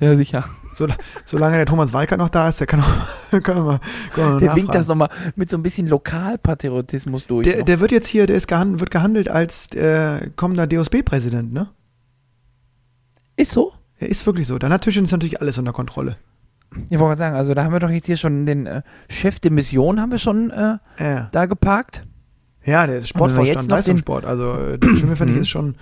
Ja, sicher.
So, solange der Thomas Weikert noch da ist, der kann auch, können wir mal, können wir
Der winkt das nochmal mit so ein bisschen Lokalpatriotismus durch.
Der, der wird jetzt hier, der ist gehandelt, wird gehandelt als äh, kommender DOSB-Präsident, ne?
ist so?
Er ist wirklich so. Dann hat Tischchen ist natürlich alles unter Kontrolle.
Ich wollte gerade sagen, also da haben wir doch jetzt hier schon den äh, Chef der Mission haben wir schon äh,
Ja,
da geparkt.
ja der Sportvorstand, Leistungssport. Also äh, der Schimmelfennig
Mhm.
ist schon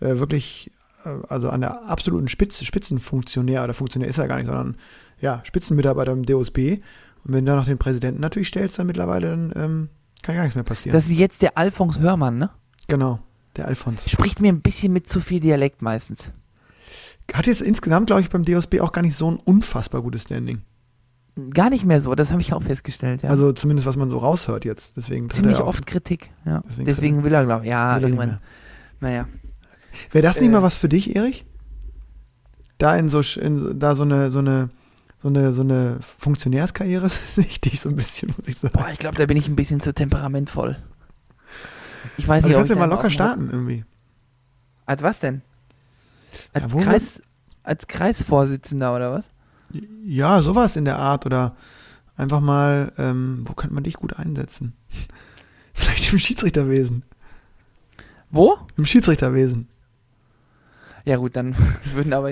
äh, wirklich, äh, also an der absoluten Spitze, Spitzenfunktionär, oder Funktionär ist er gar nicht, sondern ja, Spitzenmitarbeiter im DOSB. Und wenn du dann noch den Präsidenten natürlich stellst, dann mittlerweile, dann ähm, kann gar nichts mehr passieren.
Das ist jetzt der Alfons Hörmann, ne?
genau, der Alfons.
Spricht mir ein bisschen mit zu viel Dialekt meistens.
Hat jetzt insgesamt, glaube ich, beim DOSB auch gar nicht so ein unfassbar gutes Standing.
Gar nicht mehr so, das habe ich auch festgestellt. Ja.
Also zumindest, was man so raushört jetzt. Deswegen
ziemlich oft Kritik. Ja.
Deswegen
Deswegen, will er, glaube ich, ja,
nicht
irgendwann. Naja.
Wäre das nicht
Äh.
mal was für dich, Erich? Da in so, in, da so eine, so eine, so eine, so eine Funktionärskarriere sehe ich dich so ein bisschen, muss ich sagen.
Boah, ich glaube, da bin ich ein bisschen zu temperamentvoll. Ich weiß
Also
nicht,
du kannst ja mal locker starten irgendwie.
Als was denn? Als,
Ja,
Kreis, als Kreisvorsitzender oder was?
Ja, sowas in der Art oder einfach mal, ähm, wo könnte man dich gut einsetzen? Vielleicht im Schiedsrichterwesen.
Wo?
Im Schiedsrichterwesen.
Ja gut, dann würden aber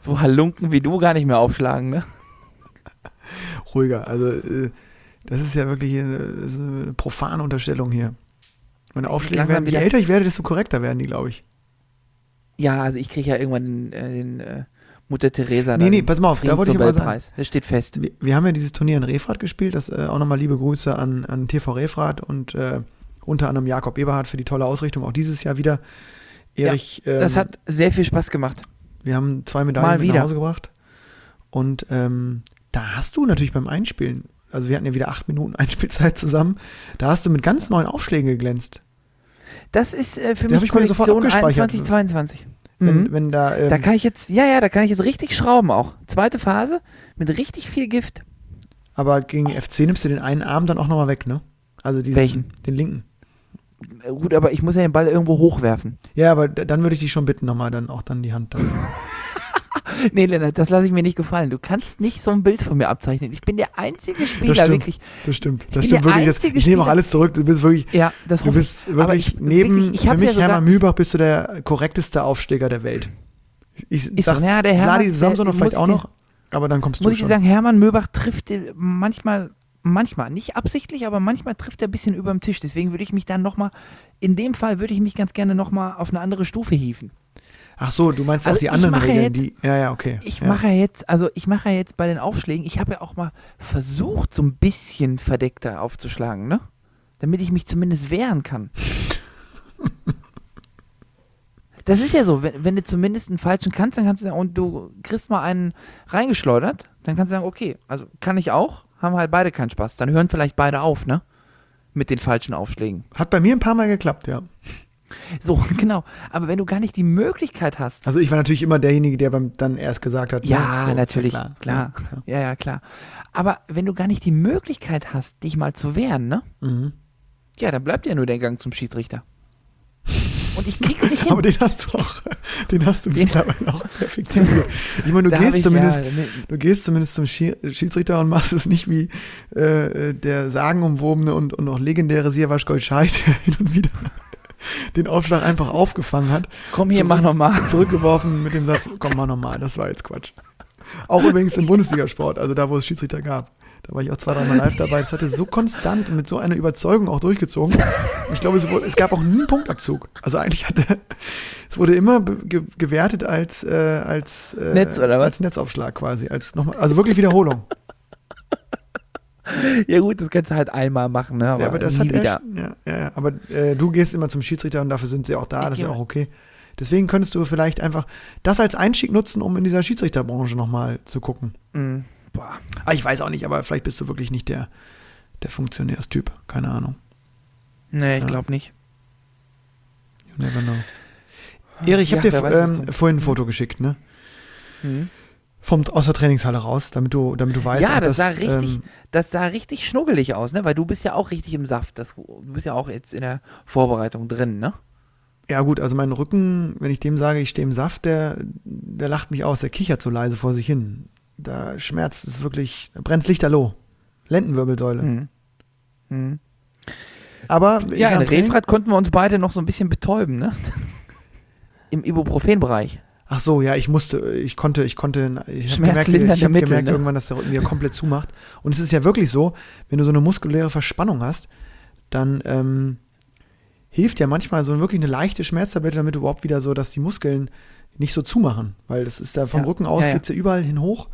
so Halunken wie du gar nicht mehr aufschlagen, ne?
Ruhiger. Also, äh, das ist ja wirklich eine, eine profane Unterstellung hier. Meine Aufschläge werden, je älter ich werde, desto korrekter werden die, glaube ich.
Ja, also ich kriege ja irgendwann den, äh, den äh, Mutter Teresa.
Nee, nee, pass mal auf, da wollte ich mal sagen.
Das steht fest.
Wir, wir haben ja dieses Turnier in Refrat gespielt. Das äh, auch nochmal liebe Grüße an, an TV Refrat und äh, unter anderem Jakob Eberhardt für die tolle Ausrichtung. Auch dieses Jahr wieder. Erich,
Das
ähm,
hat sehr viel Spaß gemacht.
wir haben zwei Medaillen
Mal
mit nach
wieder.
Hause gebracht. Und ähm, da hast du natürlich beim Einspielen, also wir hatten ja wieder acht Minuten Einspielzeit zusammen, da hast du mit ganz neuen Aufschlägen geglänzt.
Das ist äh, für
hab
mich Kollektion
abgespeichert.
21, 22.
Wenn,
Mhm.
wenn da, ähm,
Da kann ich jetzt, ja, ja, da kann ich jetzt richtig schrauben auch. Zweite Phase mit richtig viel Gift.
aber gegen FC nimmst du den einen Arm dann auch nochmal weg, ne? Also diesen,
Welchen?
Den linken.
Äh, Gut, aber ich muss ja den Ball irgendwo hochwerfen.
Ja, aber dann würde ich dich schon bitten, nochmal dann auch dann die Hand. Das,
Nee, Lennart, das lasse ich mir nicht gefallen. Du kannst nicht so ein Bild von mir abzeichnen. Ich bin der einzige Spieler,
stimmt.
wirklich.
das stimmt.
Ich
Das stimmt wirklich. Das, ich nehme auch alles zurück. Du bist wirklich,
Ja, das
du bist
ich.
Wirklich
ich-
neben,
wirklich, ich
für mich
ja
Hermann Mühlbach bist du der korrekteste Aufsteiger der Welt. Ich
Ist
sag,
so, ja, der Hermann,
Vladi
der-
Samson
muss
vielleicht
ich
auch noch, aber dann kommst
Muss
du
ich dir
schon.
sagen, Hermann Möbach trifft äh, manchmal, manchmal, nicht absichtlich, aber manchmal trifft er ein bisschen über dem Tisch. Deswegen würde ich mich dann nochmal, in dem Fall würde ich mich ganz gerne nochmal auf eine andere Stufe hieven.
Ach so, du meinst
Also
auch die anderen Regeln,
jetzt-
die, ja, ja, okay.
Ich
ja.
mache ja jetzt, also ich mache ja jetzt bei den Aufschlägen, ich habe ja auch mal versucht, so ein bisschen verdeckter aufzuschlagen, ne? Damit ich mich zumindest wehren kann. Das ist ja so, wenn, wenn du zumindest einen falschen kannst, dann kannst du und du kriegst mal einen reingeschleudert, dann kannst du sagen, okay, also kann ich auch, haben halt beide keinen Spaß. Dann hören vielleicht beide auf, ne? Mit den falschen Aufschlägen.
Hat bei mir ein paar Mal geklappt, ja.
So, genau. Aber wenn du gar nicht die Möglichkeit hast,
Also ich war natürlich immer derjenige, der beim dann erst gesagt hat.
Ja,
ne? So,
natürlich,
klar.
klar.
Ja,
Ja, ja, klar. Aber wenn du gar nicht die Möglichkeit hast, dich mal zu wehren, ne?
ja. Mhm.
Ja, dann bleibt ja nur der Gang zum Schiedsrichter. Und ich krieg's nicht hin.
Aber den hast du auch, den hast du
Den-
mittlerweile auch perfektioniert. Ich meine, du gehst
ich,
zumindest,
ja,
du gehst zumindest zum Schi- Schiedsrichter und machst es nicht wie äh, äh, der sagenumwobene und, und auch legendäre Siavash Golschai, der hin und wieder den Aufschlag einfach aufgefangen hat,
Komm hier, mach nochmal.
zurückgeworfen mit dem Satz, komm mal nochmal, das war jetzt Quatsch. Auch übrigens im Bundesligasport, also da, wo es Schiedsrichter gab. Da war ich auch zwei, dreimal live dabei. Das hatte so konstant und mit so einer Überzeugung auch durchgezogen. Ich glaube, es, wurde, es gab auch nie einen Punktabzug. Also eigentlich hatte, es wurde immer ge gewertet als, äh, als, äh,
Netz, oder was?
als Netzaufschlag quasi. Als nochmal, also wirklich Wiederholung.
Ja gut, das kannst du halt einmal machen, ne? Aber,
ja, aber das hat er. Ja, ja. Aber äh, du gehst immer zum Schiedsrichter und dafür sind sie auch da.
Ich
Das ist ja auch okay. Deswegen könntest du vielleicht einfach das als Einstieg nutzen, um in dieser Schiedsrichterbranche nochmal zu gucken.
Mhm. Boah.
Ah, ich weiß auch nicht, aber vielleicht bist du wirklich nicht der, der Funktionärstyp. Keine Ahnung.
Nee, ich
Ja.
glaube nicht.
You never know. Erich, ich
Ja,
habe dir ähm, vorhin ein Foto geschickt, ne?
Mhm.
Vom, aus der Trainingshalle raus, damit du, damit du weißt,
Ja, das
dass,
sah richtig,
ähm,
das sah richtig schnuggelig aus, ne? Weil du bist ja auch richtig im Saft. Das, du bist ja auch jetzt in der Vorbereitung drin, ne?
ja gut, also mein Rücken, wenn ich dem sage, ich stehe im Saft, der, der lacht mich aus, der kichert so leise vor sich hin. Da schmerzt es wirklich, da brennt lichterloh. Lendenwirbelsäule.
Mhm. Mhm.
Aber
Ja, in Refrat konnten wir uns beide noch so ein bisschen betäuben, ne? Im Ibuprofen-Bereich.
Ach so, ja, ich musste, ich konnte, ich konnte, ich habe gemerkt, ich hab
Mittel,
gemerkt
ne?
irgendwann, dass der Rücken wieder komplett zumacht. Und es ist ja wirklich so, wenn du so eine muskuläre Verspannung hast, dann ähm, hilft ja manchmal so wirklich eine leichte Schmerztablette, damit du überhaupt wieder so, dass die Muskeln nicht so zumachen, weil das ist da vom
Ja,
Rücken aus
ja, ja.
geht's ja überall hin hoch.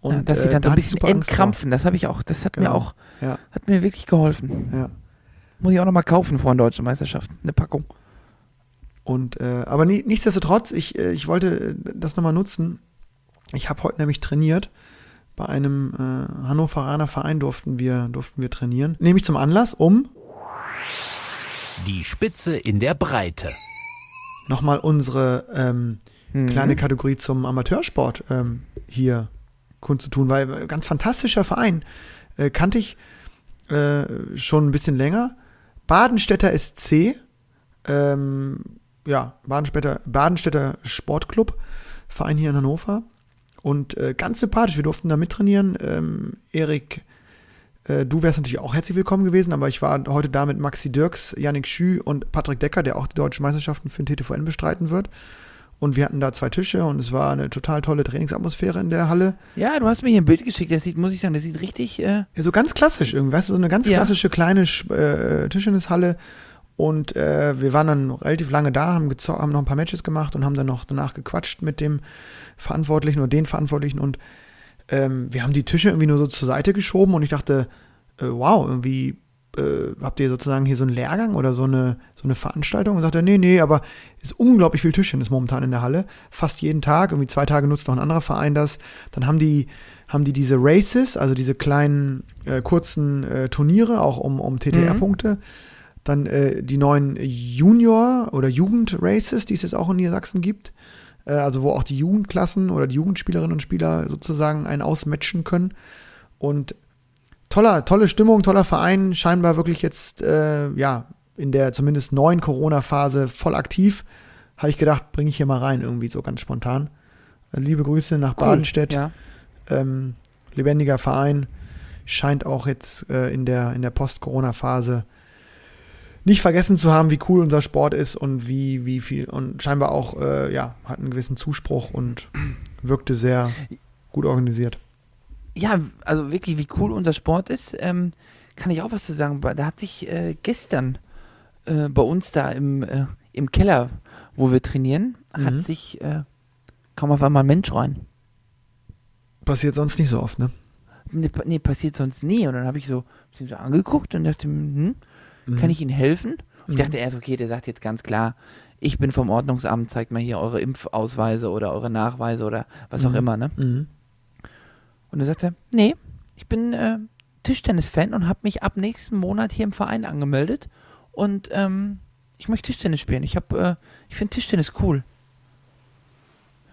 Und
ja, dass sie
äh,
dann
da
so ein bisschen entkrampfen. Das habe ich auch, das hat mir
Genau.
auch,
Ja,
hat mir wirklich geholfen.
ja.
Muss ich auch nochmal kaufen vor der deutschen Meisterschaft. Eine Packung.
Und äh, aber ni nichtsdestotrotz, ich, äh, ich wollte äh, das nochmal nutzen. Ich habe heute nämlich trainiert. Bei einem äh, Hannoveraner Verein durften wir, durften wir trainieren. Nehme ich zum Anlass, um
Die Spitze in der Breite.
nochmal unsere ähm,
Mhm.
kleine Kategorie zum Amateursport ähm, hier kundzutun, weil äh, ganz fantastischer Verein. Äh, kannte ich äh, schon ein bisschen länger. Badenstädter SC, ähm, ja, Badenstädter, Badenstädter Sportclub, Verein hier in Hannover. Und äh, ganz sympathisch, wir durften da mittrainieren. Ähm, Erik, äh, du wärst natürlich auch herzlich willkommen gewesen, aber ich war heute da mit Maxi Dirks, Yannick Schü und Patrick Decker, der auch die deutschen Meisterschaften für den TTVN bestreiten wird. Und wir hatten da zwei Tische und es war eine total tolle Trainingsatmosphäre in der Halle.
Ja, du hast mir hier ein Bild geschickt. Das sieht, muss ich sagen, das sieht richtig. Äh,
Ja, so ganz klassisch irgendwie, weißt du, so eine ganz
Ja.
klassische kleine äh, Tischtennishalle. Und äh, wir waren dann relativ lange da, haben, haben noch ein paar Matches gemacht und haben dann noch danach gequatscht mit dem Verantwortlichen oder den Verantwortlichen. Und ähm, wir haben die Tische irgendwie nur so zur Seite geschoben und ich dachte, äh, wow, irgendwie äh, habt ihr sozusagen hier so einen Lehrgang oder so eine, so eine Veranstaltung? Und sagt er, nee, nee, aber ist unglaublich viel Tischtennis momentan in der Halle. Fast jeden Tag, irgendwie zwei Tage nutzt noch ein anderer Verein das. Dann haben die, haben die diese Races, also diese kleinen, äh, kurzen äh, Turniere, auch um, um TTR-Punkte. Dann äh, die neuen Junior- oder Jugend-Races, die es jetzt auch in Niedersachsen gibt. Äh, also wo auch die Jugendklassen oder die Jugendspielerinnen und Spieler sozusagen einen ausmatchen können. Und toller, tolle Stimmung, toller Verein, scheinbar wirklich jetzt, äh, ja, in der zumindest neuen Corona-Phase voll aktiv. Habe ich gedacht, bringe ich hier mal rein, irgendwie so ganz spontan. Äh, liebe Grüße nach Badenstedt.
Ja.
Ähm, lebendiger Verein. Scheint auch jetzt äh, in der, in der Post-Corona-Phase nicht vergessen zu haben, wie cool unser Sport ist und wie, wie viel und scheinbar auch, äh, ja, hat einen gewissen Zuspruch und wirkte sehr gut organisiert.
ja, also wirklich, wie cool unser Sport ist, ähm, kann ich auch was zu sagen. Da hat sich äh, gestern äh, bei uns da im, äh, im Keller, wo wir trainieren,
Mhm.
hat sich äh, kaum auf einmal ein Mensch rein.
Passiert sonst nicht so oft, ne?
Nee, pa- nee, passiert sonst nie. Und dann habe ich so, so angeguckt und dachte, hm, kann ich Ihnen helfen? Ich dachte erst, okay, der sagt jetzt ganz klar, ich bin vom Ordnungsamt, zeigt mal hier eure Impfausweise oder eure Nachweise oder was auch
Mhm.
immer, ne?
Mhm.
Und er sagte, nee, ich bin äh, Tischtennis-Fan und habe mich ab nächsten Monat hier im Verein angemeldet und ähm, ich möchte Tischtennis spielen. Ich habe, äh, ich finde Tischtennis cool.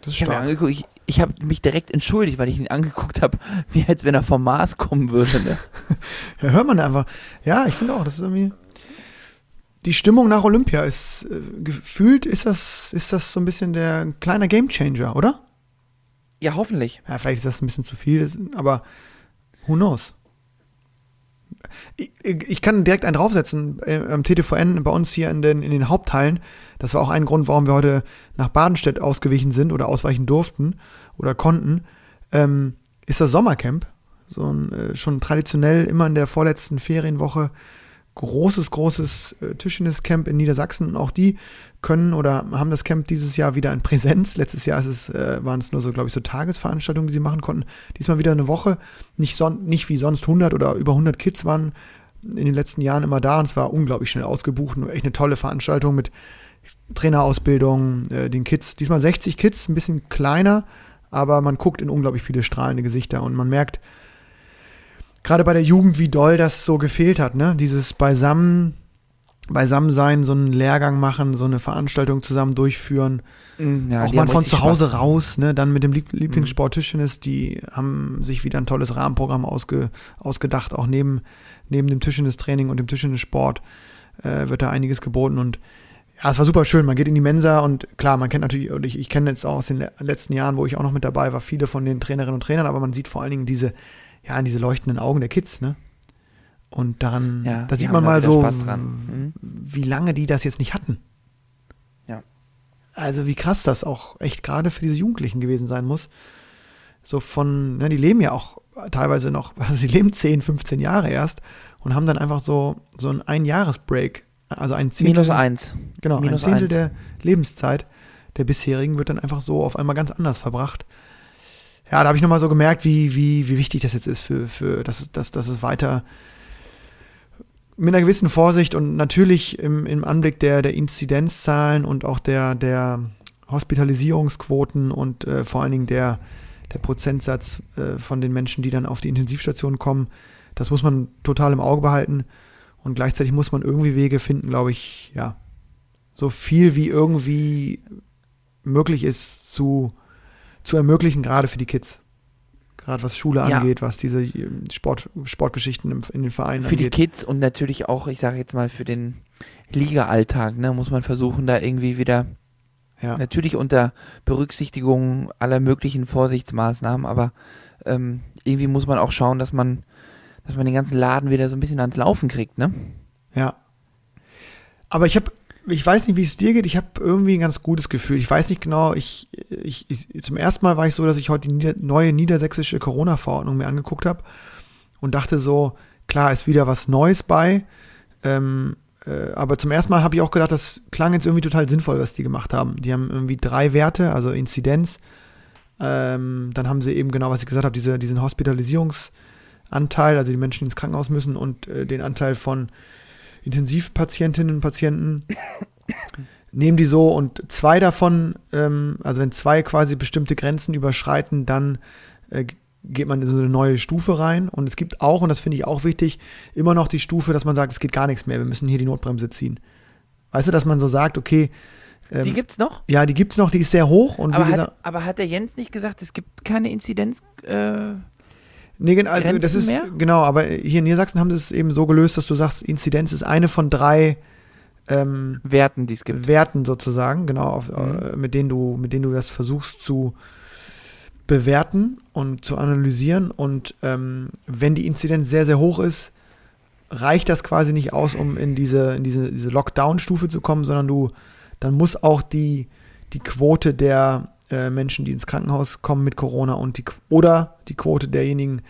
Das ist
Ich habe ich, ich habe mich direkt entschuldigt, weil ich ihn angeguckt habe, wie als wenn er vom Mars kommen würde. Ne?
Ja, hört man einfach. Ja, ich finde auch, das ist irgendwie. Die Stimmung nach Olympia ist äh, gefühlt, ist das, ist das so ein bisschen der ein kleiner Gamechanger, oder?
Ja, hoffentlich.
Ja, vielleicht ist das ein bisschen zu viel, aber who knows? Ich, ich ich kann direkt einen draufsetzen äh, am TTVN bei uns hier in den, in den Hauptteilen. Das war auch ein Grund, warum wir heute nach Badenstedt ausgewichen sind oder ausweichen durften oder konnten. Ähm, ist das Sommercamp. So ein äh, schon traditionell immer in der vorletzten Ferienwoche großes, großes äh, Tischtenniscamp in Niedersachsen. Auch die können oder haben das Camp dieses Jahr wieder in Präsenz. Letztes Jahr es, äh, waren es nur so, glaube ich, so Tagesveranstaltungen, die sie machen konnten. Diesmal wieder eine Woche. Nicht, son nicht wie sonst 100 oder über 100 Kids waren in den letzten Jahren immer da. Und es war unglaublich schnell ausgebucht. Echt eine tolle Veranstaltung mit Trainerausbildung, äh, den Kids. Diesmal 60 Kids, ein bisschen kleiner, aber man guckt in unglaublich viele strahlende Gesichter und man merkt, gerade bei der Jugend, wie doll das so gefehlt hat, ne? Dieses beisammen, beisammen sein, so einen Lehrgang machen, so eine Veranstaltung zusammen durchführen.
Ja,
auch mal von zu Hause
Spaß.
raus, ne? Dann mit dem Lieb Lieblingssport Tischtennis, die haben sich wieder ein tolles Rahmenprogramm ausge ausgedacht, auch neben, neben dem Tischtennistraining und dem Tischtennissport äh, wird da einiges geboten und ja, es war super schön. Man geht in die Mensa und klar, man kennt natürlich, und ich, ich kenne jetzt auch aus den le- letzten Jahren, wo ich auch noch mit dabei war, viele von den Trainerinnen und Trainern, aber man sieht vor allen Dingen diese, ja, diese leuchtenden Augen der Kids, ne? Und daran,
Ja,
da sieht man mal so.
Mhm.
wie lange die das jetzt nicht hatten.
Ja.
Also wie krass das auch echt gerade für diese Jugendlichen gewesen sein muss. So von, ne, die leben ja auch teilweise noch, also sie leben 10, 15 Jahre erst und haben dann einfach so, so einen Einjahresbreak, also ein Zehntel,
Minus eins.
genau,
minus
ein Zehntel
eins.
der Lebenszeit der bisherigen wird dann einfach so auf einmal ganz anders verbracht. Ja, da habe ich nochmal so gemerkt, wie, wie, wie wichtig das jetzt ist für, für dass, dass, dass es weiter mit einer gewissen Vorsicht und natürlich im, im Anblick der, der Inzidenzzahlen und auch der, der Hospitalisierungsquoten und äh, vor allen Dingen der, der Prozentsatz äh, von den Menschen, die dann auf die Intensivstation kommen, das muss man total im Auge behalten. Und gleichzeitig muss man irgendwie Wege finden, glaube ich, ja, so viel wie irgendwie möglich ist zu, zu ermöglichen, gerade für die Kids. Gerade was Schule
Ja.
angeht, was diese ähm, Sport, Sportgeschichten im, in den Vereinen
Für die
angeht.
Kids und natürlich auch, ich sage jetzt mal, für den Liga-Alltag, ne, muss man versuchen, da irgendwie wieder,
Ja.
natürlich unter Berücksichtigung aller möglichen Vorsichtsmaßnahmen, aber ähm, irgendwie muss man auch schauen, dass man, dass man den ganzen Laden wieder so ein bisschen ans Laufen kriegt, ne?
Ja. Aber ich habe, ich weiß nicht, wie es dir geht, ich habe irgendwie ein ganz gutes Gefühl. Ich weiß nicht genau, ich, ich, ich zum ersten Mal war ich so, dass ich heute die nieder, neue niedersächsische Corona-Verordnung mir angeguckt habe und dachte so, klar, ist wieder was Neues bei. Ähm, äh, aber zum ersten Mal habe ich auch gedacht, das klang jetzt irgendwie total sinnvoll, was die gemacht haben. Die haben irgendwie drei Werte, also Inzidenz. Ähm, dann haben sie eben genau, was ich gesagt habe, diese, diesen Hospitalisierungsanteil, also die Menschen, die ins Krankenhaus müssen und äh, den Anteil von Intensivpatientinnen und Patienten. Nehmen die so und zwei davon, ähm, also wenn zwei quasi bestimmte Grenzen überschreiten, dann äh, geht man in so eine neue Stufe rein. Und es gibt auch, und das finde ich auch wichtig, immer noch die Stufe, dass man sagt, es geht gar nichts mehr, wir müssen hier die Notbremse ziehen. Weißt du, dass man so sagt, okay. Ähm,
Die gibt's noch?
ja, die gibt es noch, die ist sehr hoch. Und
Aber hat,
gesagt,
aber hat der Jens nicht gesagt, es gibt keine Inzidenz? Äh,
nee, also das
Grenzen
ist,
mehr?
genau, aber hier in Niedersachsen haben sie es eben so gelöst, dass du sagst, Inzidenz ist eine von drei ähm,
Werten, die es gibt.
Werten sozusagen, genau, auf,
Mhm.
äh, mit denen du, mit denen du das versuchst zu bewerten und zu analysieren. Und ähm, wenn die Inzidenz sehr, sehr hoch ist, reicht das quasi nicht aus, um in diese, in diese, diese Lockdown-Stufe zu kommen, sondern du, dann muss auch die, die Quote der äh, Menschen, die ins Krankenhaus kommen mit Corona und die oder die Quote derjenigen,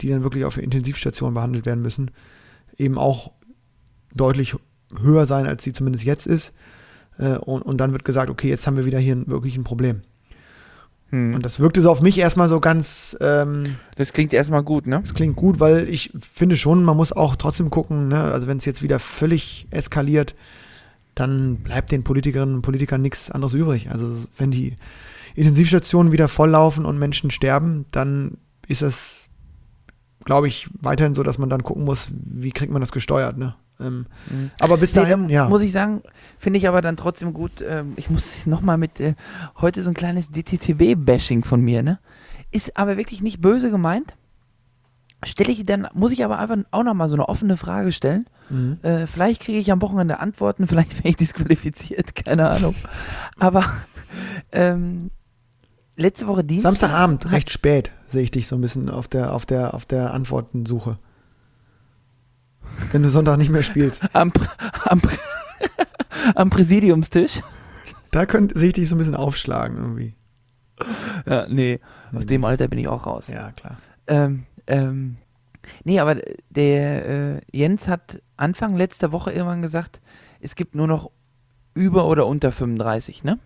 die dann wirklich auf der Intensivstation behandelt werden müssen, eben auch deutlich höher sein, als sie zumindest jetzt ist. Äh, und, und dann wird gesagt, okay, jetzt haben wir wieder hier ein, wirklich ein Problem.
Hm.
Und das wirkte so auf mich erstmal so ganz, ähm,
Das klingt erstmal gut, ne?
das klingt gut, weil ich finde schon, man muss auch trotzdem gucken, ne? also wenn es jetzt wieder völlig eskaliert, dann bleibt den Politikerinnen und Politikern nichts anderes übrig. Also wenn die Intensivstationen wieder volllaufen und Menschen sterben, dann ist es, glaube ich, weiterhin so, dass man dann gucken muss, wie kriegt man das gesteuert. Ne? Ähm,
Mhm.
aber bis
Nee,
dahin,
da
ja.
Muss ich sagen, finde ich aber dann trotzdem gut. Ähm, ich muss nochmal mit äh, heute so ein kleines DTTB-Bashing von mir, ne? Ist aber wirklich nicht böse gemeint. Stelle ich dann, muss ich aber einfach auch nochmal so eine offene Frage stellen.
Mhm.
Äh, vielleicht kriege ich am Wochenende Antworten, vielleicht werde ich disqualifiziert, keine Ahnung. Aber ähm, letzte Woche Dienstag.
Samstagabend, recht spät, sehe ich dich so ein bisschen auf der, auf der, auf der Antwortensuche. Wenn du Sonntag nicht mehr spielst.
Am, am, am Präsidiumstisch.
Da könnt, sehe ich dich so ein bisschen aufschlagen irgendwie.
Ja, nee, aus
Nee,
dem
nee.
Alter bin ich auch raus.
Ja, klar.
Ähm, ähm, nee, aber der äh, Jens hat Anfang letzter Woche irgendwann gesagt, es gibt nur noch über oder unter 35, ne?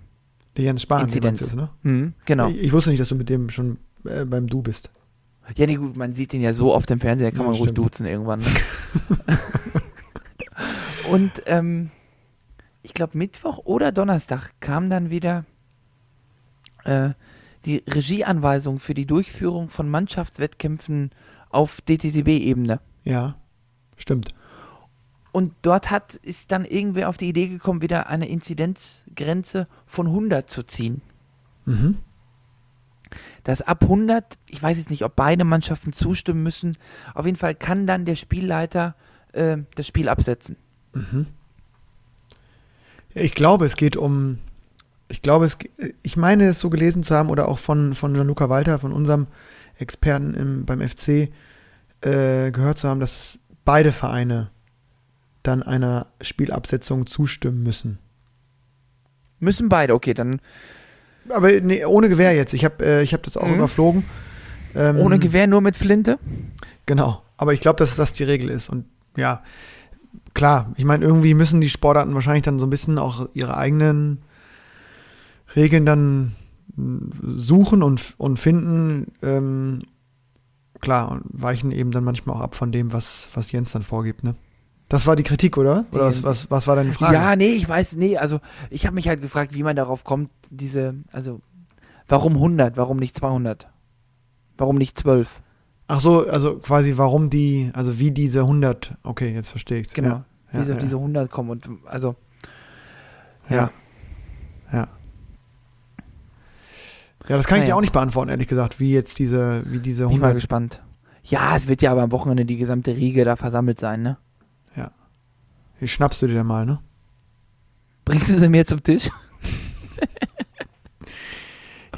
Der Jens Spahn, der
Inzidenz.
meinst du, ne?
Hm, genau.
Ich, ich wusste nicht, dass du mit dem schon äh, beim Du bist.
Ja, nee, gut, man sieht den ja so oft im Fernsehen, da kann
Ja,
man ruhig
stimmt.
duzen irgendwann. Ne? Und ähm, ich glaube, Mittwoch oder Donnerstag kam dann wieder äh, die Regieanweisung für die Durchführung von Mannschaftswettkämpfen auf DTTB-Ebene.
Ja, stimmt.
Und dort hat, ist dann irgendwer auf die Idee gekommen, wieder eine Inzidenzgrenze von 100 zu ziehen.
Mhm.
Dass ab 100, ich weiß jetzt nicht, ob beide Mannschaften zustimmen müssen, auf jeden Fall kann dann der Spielleiter äh, das Spiel absetzen.
Mhm. Ich glaube, es geht um, ich glaube, es, ich meine es so gelesen zu haben oder auch von, von Gianluca Walter, von unserem Experten im, beim FC, äh, gehört zu haben, dass beide Vereine dann einer Spielabsetzung zustimmen müssen.
Müssen beide, okay, dann
Aber nee, ohne Gewehr jetzt. Ich habe äh, ich hab das auch
Mhm.
überflogen. Ähm,
ohne Gewehr, nur mit Flinte.
Genau. Aber ich glaube, dass das die Regel ist. Und ja, klar, ich meine, irgendwie müssen die Sportarten wahrscheinlich dann so ein bisschen auch ihre eigenen Regeln dann mh, suchen und, und finden. Ähm, klar, und weichen eben dann manchmal auch ab von dem, was, was Jens dann vorgibt, ne? Das war die Kritik, oder? Oder was, was, was war deine Frage?
Ja, nee, ich weiß, nee, also ich habe mich halt gefragt, wie man darauf kommt, diese, also warum 100, warum nicht 200? Warum nicht 12?
Ach so, also quasi warum die, also wie diese 100, okay, jetzt verstehe ich
Genau.
Ja,
wie sie
ja,
auf diese 100 kommen und also
ja. ja. Ja, das kann ich dir auch nicht beantworten, ehrlich gesagt, wie jetzt diese, wie diese
bin ich mal
100
gespannt. Ja, es wird ja aber am Wochenende die gesamte Riege da versammelt sein, ne?
Die schnappst du dir mal, ne?
Bringst du sie mir zum Tisch?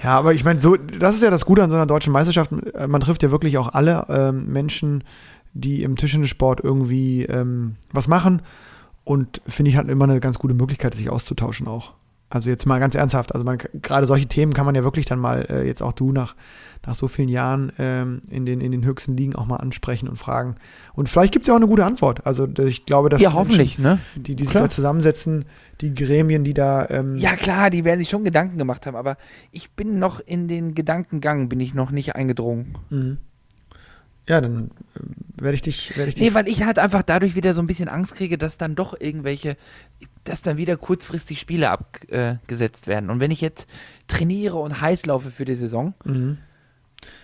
Ja, aber ich meine, so, das ist ja das Gute an so einer deutschen Meisterschaft. Man trifft ja wirklich auch alle ähm, Menschen, die im Tischtennissport irgendwie ähm, was machen. Und finde ich, hat immer eine ganz gute Möglichkeit, sich auszutauschen auch. Also jetzt mal ganz ernsthaft, also man, gerade solche Themen kann man ja wirklich dann mal, äh, jetzt auch du nach, nach so vielen Jahren ähm, in, den, in den höchsten Ligen auch mal ansprechen und fragen. Und vielleicht gibt es ja auch eine gute Antwort. Also ich glaube, dass
Ja,
Menschen,
hoffentlich, ne?
die, die sich
Klar.
da zusammensetzen, die Gremien, die da ähm,
Ja, klar, die werden sich schon Gedanken gemacht haben, aber ich bin noch in den Gedankengang, bin ich noch nicht eingedrungen.
Mhm. Ja, dann äh, werde ich dich, werde ich dich
Nee, weil ich halt einfach dadurch wieder so ein bisschen Angst kriege, dass dann doch irgendwelche, dass dann wieder kurzfristig Spiele abgesetzt werden. Und wenn ich jetzt trainiere und heiß laufe für die Saison,
Mhm.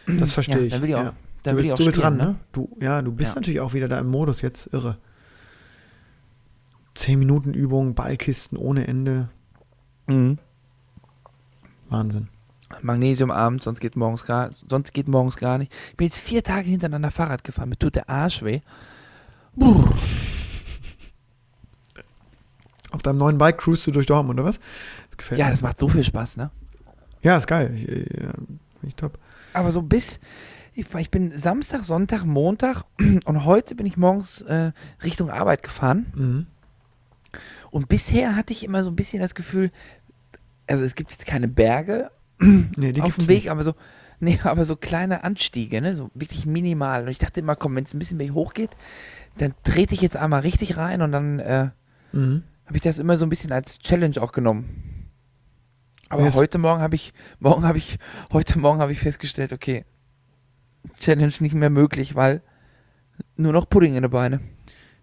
Das verstehe
ja,
ich.
dann will ich auch,
ja.
dann
du
will ich auch
du
spielen,
ran,
ne?
ne? Du, ja, du bist
Ja.
natürlich auch wieder da im Modus jetzt irre. Zehn Minuten Übung, Ballkisten ohne Ende.
Mhm.
Wahnsinn.
Magnesium abends, sonst geht morgens gar, sonst geht morgens gar nicht. Ich bin jetzt vier Tage hintereinander Fahrrad gefahren, mir tut der Arsch weh. Puh.
Auf deinem neuen Bike cruist du durch Dortmund, oder was? Das gefällt
Ja,
mir.
das macht so viel Spaß, ne?
Ja, ist geil. Ich, äh, ja, Finde ich top.
Aber so bis, ich, ich bin Samstag, Sonntag, Montag und heute bin ich morgens äh, Richtung Arbeit gefahren.
Mhm.
Und bisher hatte ich immer so ein bisschen das Gefühl, also es gibt jetzt keine Berge
Nee, die
auf dem Weg,
nicht.
aber so, nee, aber so kleine Anstiege, ne? So wirklich minimal. Und ich dachte immer, komm, wenn es ein bisschen mehr hochgeht, dann trete ich jetzt einmal richtig rein und dann äh,
Mhm.
habe ich das immer so ein bisschen als Challenge auch genommen. Aber
Jetzt-
heute Morgen habe ich, morgen habe ich, heute Morgen habe ich festgestellt, okay, Challenge nicht mehr möglich, weil nur noch Pudding in den Beine.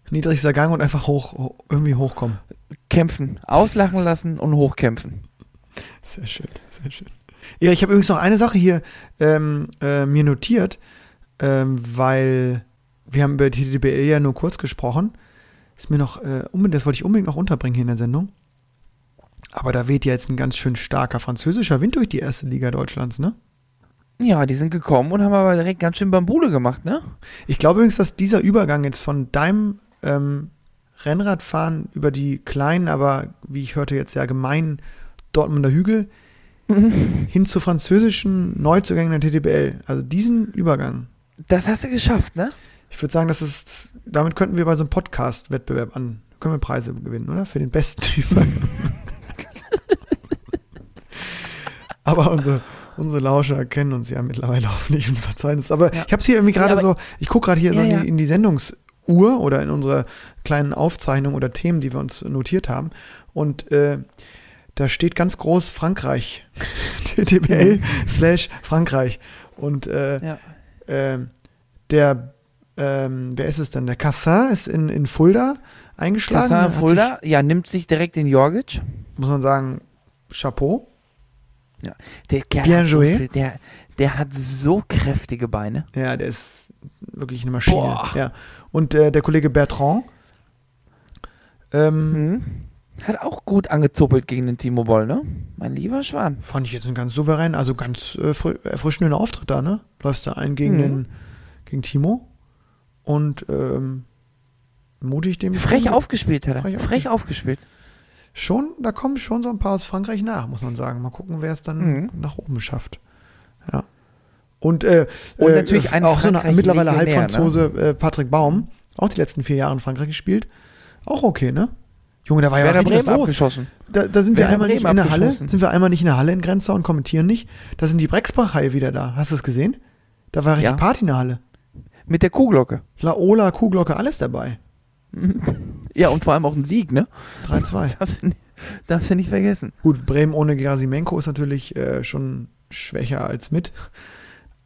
Niedrigster Gang und einfach hoch, ho- irgendwie hochkommen.
Kämpfen, auslachen lassen und hochkämpfen.
Sehr schön, sehr schön. Ja, ich habe übrigens noch eine Sache hier ähm, äh, mir notiert, ähm, weil wir haben über TDBL ja nur kurz gesprochen. Ist mir noch, äh, unbedingt, das wollte ich unbedingt noch unterbringen hier in der Sendung. Aber da weht ja jetzt ein ganz schön starker französischer Wind durch die erste Liga Deutschlands, ne?
Ja, die sind gekommen und haben aber direkt ganz schön Bambule gemacht, ne?
Ich glaube übrigens, dass dieser Übergang jetzt von deinem ähm, Rennradfahren über die kleinen, aber wie ich hörte jetzt sehr gemeinen Dortmunder Hügel hin zu französischen Neuzugängen der TTBL. Also diesen Übergang.
Das hast du geschafft, ne?
Ich würde sagen, das ist, damit könnten wir bei so einem Podcast-Wettbewerb an, können wir Preise gewinnen, oder? Für den besten Übergang. Aber unsere, unsere Lauscher kennen uns ja mittlerweile hoffentlich und verzeihen es. Aber
Ja.
ich habe es hier irgendwie gerade
Ja,
so, ich gucke gerade hier so
Ja,
in
ja.
die, in die Sendungsuhr oder in unsere kleinen Aufzeichnungen oder Themen, die wir uns notiert haben. Und äh, da steht ganz groß Frankreich. TTBL slash Frankreich. Und äh,
Ja.
ähm, der, ähm, wer ist es denn? Der Cassin ist in, in Fulda eingeschlagen.
Kassan
Hat
Fulda, ja, nimmt sich direkt den Jorgic.
Sich, muss man sagen, Chapeau.
Der Kerl
Bien
hat so
joué.
viel, der, der hat so kräftige Beine.
Ja, der ist wirklich eine Maschine.
Boah.
Ja. Und äh, der Kollege Bertrand. Ähm,
Mhm. Hat auch gut angezuppelt gegen den Timo Boll, ne? Mein lieber Schwan.
Fand ich jetzt einen ganz souveränen, also ganz äh, fri- erfrischenden Auftritt da, ne? Läufst da ein gegen
Mhm.
den, gegen Timo und ähm, mutig dem.
Frech aufgespielt hat er.
Frech
Frech, aufgespielt.
Schon, da kommen schon so ein paar aus Frankreich nach, muss man sagen. Mal gucken, wer es dann
Mhm.
nach oben schafft. Ja. Und, äh,
Und
äh,
natürlich ein
auch so ein
Frankreich
mittlerweile
Legionär,
Halbfranzose äh, Patrick Baum, auch die letzten vier Jahre in Frankreich gespielt. Auch okay, ne? Junge, da war ja
Werder
richtig was
Bremen
los.
abgeschossen.
Da, da sind wir einmal nicht
Bremen
in der Halle, sind wir einmal nicht in der Halle in Grenzau und kommentieren nicht. Da sind die Brexbach-Haie wieder da. Hast du es gesehen? Da war richtig
Ja.
Party in der Halle.
Mit der Kuhglocke.
Laola, Kuhglocke, alles dabei.
Ja, und vor allem auch ein Sieg, ne?
3-2.
Darfst du, nicht- darfst du nicht vergessen.
Gut, Bremen ohne Gerasimenko ist natürlich äh, schon schwächer als mit.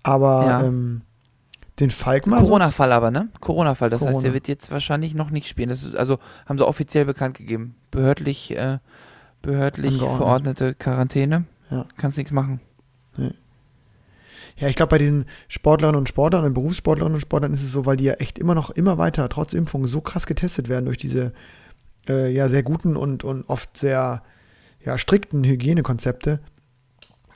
Aber
Ja.
ähm, den Falk mal.
Corona-Fall aber, ne? Corona-Fall. Das heißt,
Corona.
der wird jetzt wahrscheinlich noch nicht spielen. Das ist, also haben sie offiziell bekannt gegeben. Behördlich, äh, behördlich verordnete Quarantäne.
Ja.
Kannst nichts machen.
Ja, ich glaube, bei diesen Sportlerinnen und Sportlern und Berufssportlerinnen und Sportlern ist es so, weil die ja echt immer noch, immer weiter, trotz Impfung, so krass getestet werden durch diese äh, ja sehr guten und, und oft sehr ja, strikten Hygienekonzepte,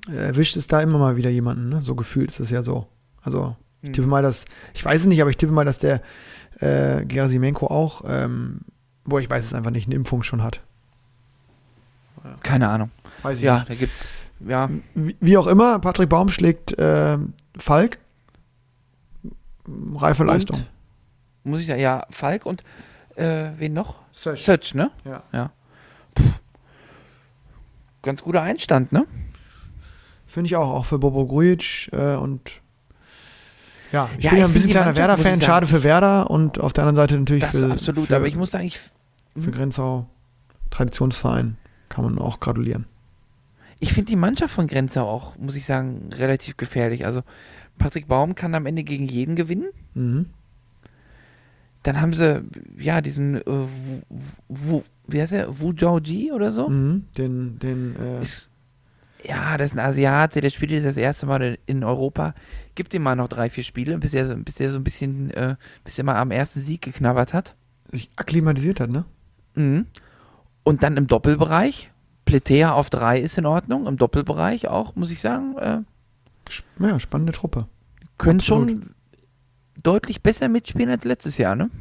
äh, erwischt es da immer mal wieder jemanden, ne? So gefühlt ist es ja so. Also, ich tippe mal, dass, ich weiß es nicht, aber ich tippe mal, dass der äh, Gerasimenko auch, ähm, wo ich weiß es einfach nicht, eine Impfung schon hat.
Keine Ahnung.
Weiß ich
Ja,
nicht.
da gibt's, ja.
Wie, wie auch immer, Patrick Baum schlägt ähm, Falk. Reife Leistung.
Und, muss ich sagen, ja, Falk und äh, wen noch?
Search.
Search, ne?
Ja.
Ja. ganz guter Einstand, ne?
Finde ich auch, auch für Bobo Grujic äh, und ja, ich
Ja,
bin ja ein bisschen kleiner Werder-Fan, schade für Werder und auf der anderen Seite natürlich
Das
für,
absolut,
für,
aber ich muss sagen, ich,
für Grenzau Traditionsverein kann man auch gratulieren.
ich finde die Mannschaft von Grenzau auch, muss ich sagen, relativ gefährlich. Also Patrick Baum kann am Ende gegen jeden gewinnen.
Mhm.
Dann haben sie, ja, diesen, äh, Wu, Wu, wie heißt er, Wu Jiaoji oder so?
Mhm. Den, den, äh,
Ist, ja, das ist ein Asiate, der spielt jetzt das erste Mal in- Europa. Gibt ihm mal noch drei, vier Spiele, bis er so, bis er so ein bisschen, äh, bis er mal am ersten Sieg geknabbert hat.
sich akklimatisiert hat, ne?
Mhm. Und dann im Doppelbereich. Pletea auf drei ist in Ordnung. Im Doppelbereich auch, muss ich sagen. Äh,
Ja, spannende Truppe.
können
Absolut.
schon deutlich besser mitspielen als letztes Jahr, ne?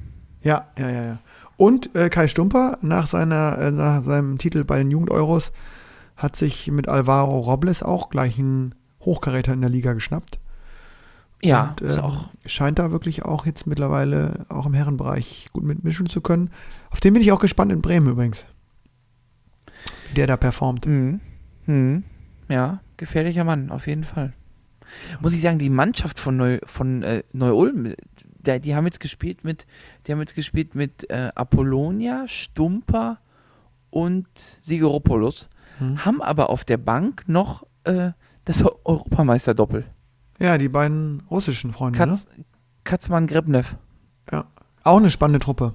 Ja, ja, ja, ja. Und äh, Kai Stumper nach, seiner, äh, nach seinem Titel bei den Jugend-Euros hat sich mit Alvaro Robles auch gleich einen Hochkaräter in der Liga geschnappt.
Ja,
Und,
auch.
scheint da wirklich auch jetzt mittlerweile auch im Herrenbereich gut mitmischen zu können. Auf den bin ich auch gespannt in Bremen übrigens. Wie der da performt.
Mhm. Mhm. Ja, gefährlicher Mann, auf jeden Fall. Muss ich sagen, die Mannschaft von Neu, von äh, Neu-Ulm, der, die haben jetzt gespielt mit, die haben jetzt gespielt mit äh, Apollonia, Stumper und Sigeropoulos,
Mhm.
haben aber auf der Bank noch äh, das Eu- Europameister-Doppel.
Ja, die beiden russischen Freunde, ne?
Katz, Katzmann Grebnev.
Ja. Auch eine spannende Truppe.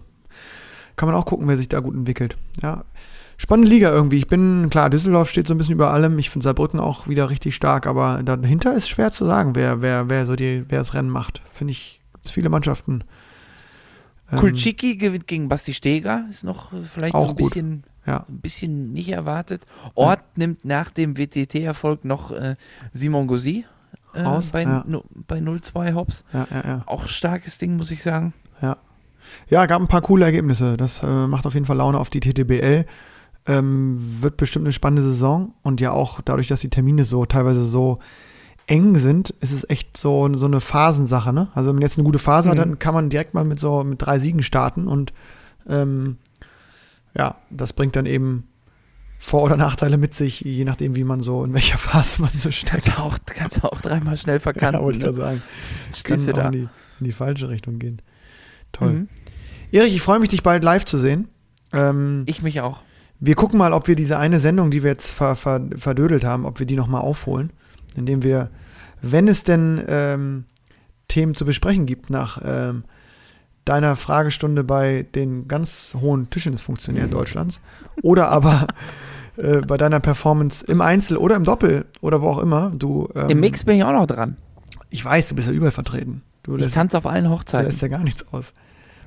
Kann man auch gucken, wer sich da gut entwickelt. Ja. Spannende Liga irgendwie. Ich bin, klar, Düsseldorf steht so ein bisschen über allem. Ich finde Saarbrücken auch wieder richtig stark, aber dahinter ist schwer zu sagen, wer, wer, wer so die, wer das Rennen macht. Finde ich, gibt viele Mannschaften. Ähm,
Kulczyki gewinnt gegen Basti Steger, ist noch vielleicht
Auch
so ein
gut.
bisschen,
Ja.
ein bisschen nicht erwartet. Ort nimmt nach dem WTT-Erfolg noch äh, Simon Gossi äh,
Raus,
bei,
ja.
nu- bei 0-2 Hops.
Ja, ja, ja.
Auch starkes Ding, muss ich sagen.
Ja, gab ein paar coole Ergebnisse. Das äh, macht auf jeden Fall Laune auf die TTBL. Ähm, wird bestimmt eine spannende Saison. Und ja auch dadurch, dass die Termine so teilweise so eng sind, ist es echt so, so eine Phasensache. Ne? Also wenn man jetzt eine gute Phase hat,
Mhm.
dann kann man direkt mal mit so mit drei Siegen starten. Und ähm, ja, das bringt dann eben Vor- oder Nachteile mit sich, je nachdem, wie man so, in welcher Phase man so steckt.
Kannst du auch, kannst auch dreimal schnell verkanten.
wollte ich
ne?
gerade sagen.
Stehst
Kann
du
auch
da.
in die, in die falsche Richtung gehen. Toll.
Mhm.
Erich, ich freue mich, dich bald live zu sehen. Ähm,
Ich mich auch.
wir gucken mal, ob wir diese eine Sendung, die wir jetzt ver, ver, verdödelt haben, ob wir die nochmal aufholen, indem wir, wenn es denn ähm, Themen zu besprechen gibt, nach ähm, deiner Fragestunde bei den ganz hohen Tischtennisfunktionären Deutschlands oder aber äh, bei deiner Performance im Einzel oder im Doppel oder wo auch immer, du ähm,
Im Mix bin ich auch noch dran.
ich weiß, du bist ja überall vertreten. Du
Ich
lässt,
tanze auf allen
da
Hochzeiten.
lässt ja gar nichts aus.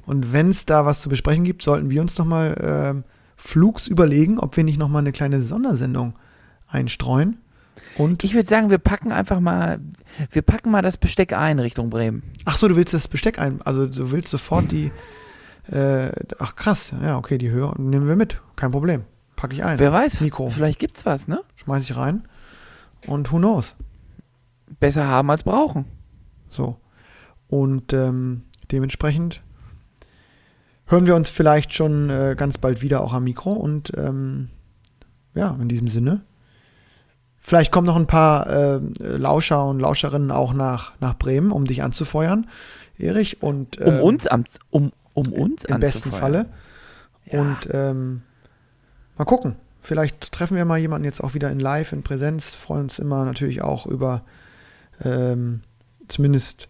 Und wenn es da was zu besprechen gibt, sollten wir uns nochmal ähm, flugs überlegen, ob wir nicht nochmal eine kleine Sondersendung einstreuen. Und,
Ich würde sagen, wir packen einfach mal, wir packen mal das Besteck ein Richtung Bremen.
ach so, du willst das Besteck ein, also du willst sofort die, äh, ach krass, ja, okay, die Hörer nehmen wir mit, kein Problem. Packe ich ein.
Wer weiß,
Mikro.
vielleicht gibt's was, ne?
Schmeiß ich rein und who knows.
Besser haben als brauchen.
So. Und ähm, dementsprechend hören wir uns vielleicht schon äh, ganz bald wieder auch am Mikro. Und ähm, ja, in diesem Sinne. Vielleicht kommen noch ein paar äh, Lauscher und Lauscherinnen auch nach, nach Bremen, um dich anzufeuern, Erich. Und,
Um
ähm,
uns am, um, um uns
Im besten
anzufeuern.
Falle.
Ja.
Und ähm, mal gucken. Vielleicht treffen wir mal jemanden jetzt auch wieder in Live, in Präsenz. Freuen uns immer natürlich auch über ähm, zumindest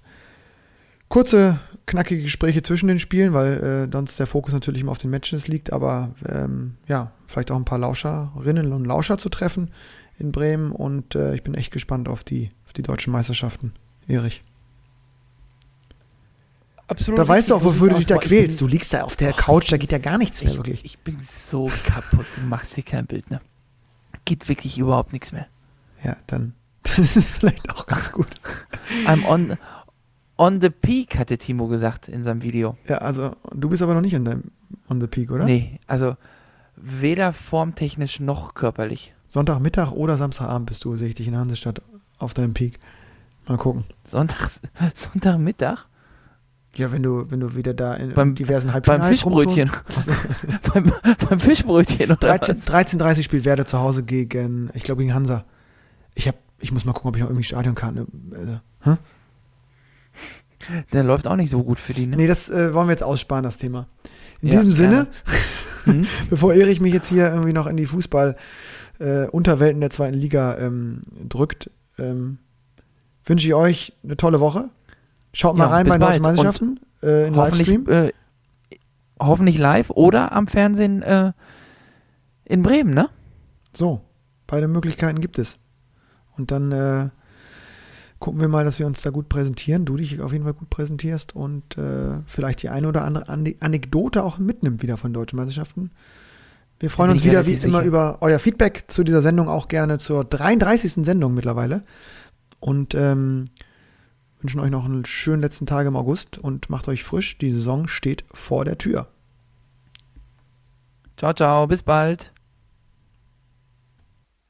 kurze, knackige Gespräche zwischen den Spielen, weil äh, sonst der Fokus natürlich immer auf den Matches liegt. Aber ähm, ja, vielleicht auch ein paar Lauscherinnen und Lauscher zu treffen in Bremen. Und äh, ich bin echt gespannt auf die, auf die deutschen Meisterschaften. Erich.
Absolut
Da weißt du auch, wofür du dich da quälst. Du liegst da auf der Couch, da geht ja gar nichts mehr,
Ich,
wirklich.
ich bin so kaputt, du machst dir kein Bild, ne? Geht wirklich überhaupt nichts mehr.
Ja, dann. Das ist vielleicht auch ganz gut.
I'm on, on the peak, hatte Timo gesagt in seinem Video.
Ja, also du bist aber noch nicht in deinem On the Peak, oder?
Nee, also weder formtechnisch noch körperlich.
Sonntagmittag oder Samstagabend bist du, sehe ich dich in Hansestadt auf deinem Peak. Mal gucken.
Sonntags, Sonntagmittag?
Ja, wenn du, wenn du wieder da in
Beim-
diversen
Beim
Halbfinals
Fischbrötchen. beim, beim Fischbrötchen. Oder
13
was?
13.30 spielt Werder zu Hause gegen, ich glaube gegen Hansa. Ich hab, ich muss mal gucken, ob ich noch irgendwie Stadionkarten. Äh, hä?
Der läuft auch nicht so gut für die, ne?
Nee, das äh, wollen wir jetzt aussparen, das Thema. In
Ja,
diesem Sinne,
Hm?
bevor Erich mich jetzt hier irgendwie noch in die Fußball-Unterwelten der zweiten Liga ähm, drückt, ähm, wünsche ich euch eine tolle Woche. Schaut mal
Ja,
rein bei den deutschen. Meisterschaften äh,
hoffentlich,
Livestream.
äh, hoffentlich live oder am Fernsehen äh, in Bremen, ne?
So, beide Möglichkeiten gibt es. Und dann äh, gucken wir mal, dass wir uns da gut präsentieren. Du dich auf jeden Fall gut präsentierst und äh, vielleicht die eine oder andere Ane- Anekdote auch mitnimmt wieder von deutschen Meisterschaften. Wir freuen uns wieder wie immer
sicher.
über euer Feedback zu dieser Sendung, auch gerne zur 33. Sendung mittlerweile. Und ähm, wünschen euch noch einen schönen letzten Tag im August und macht euch frisch. Die Saison steht vor der Tür.
Ciao, ciao, bis bald.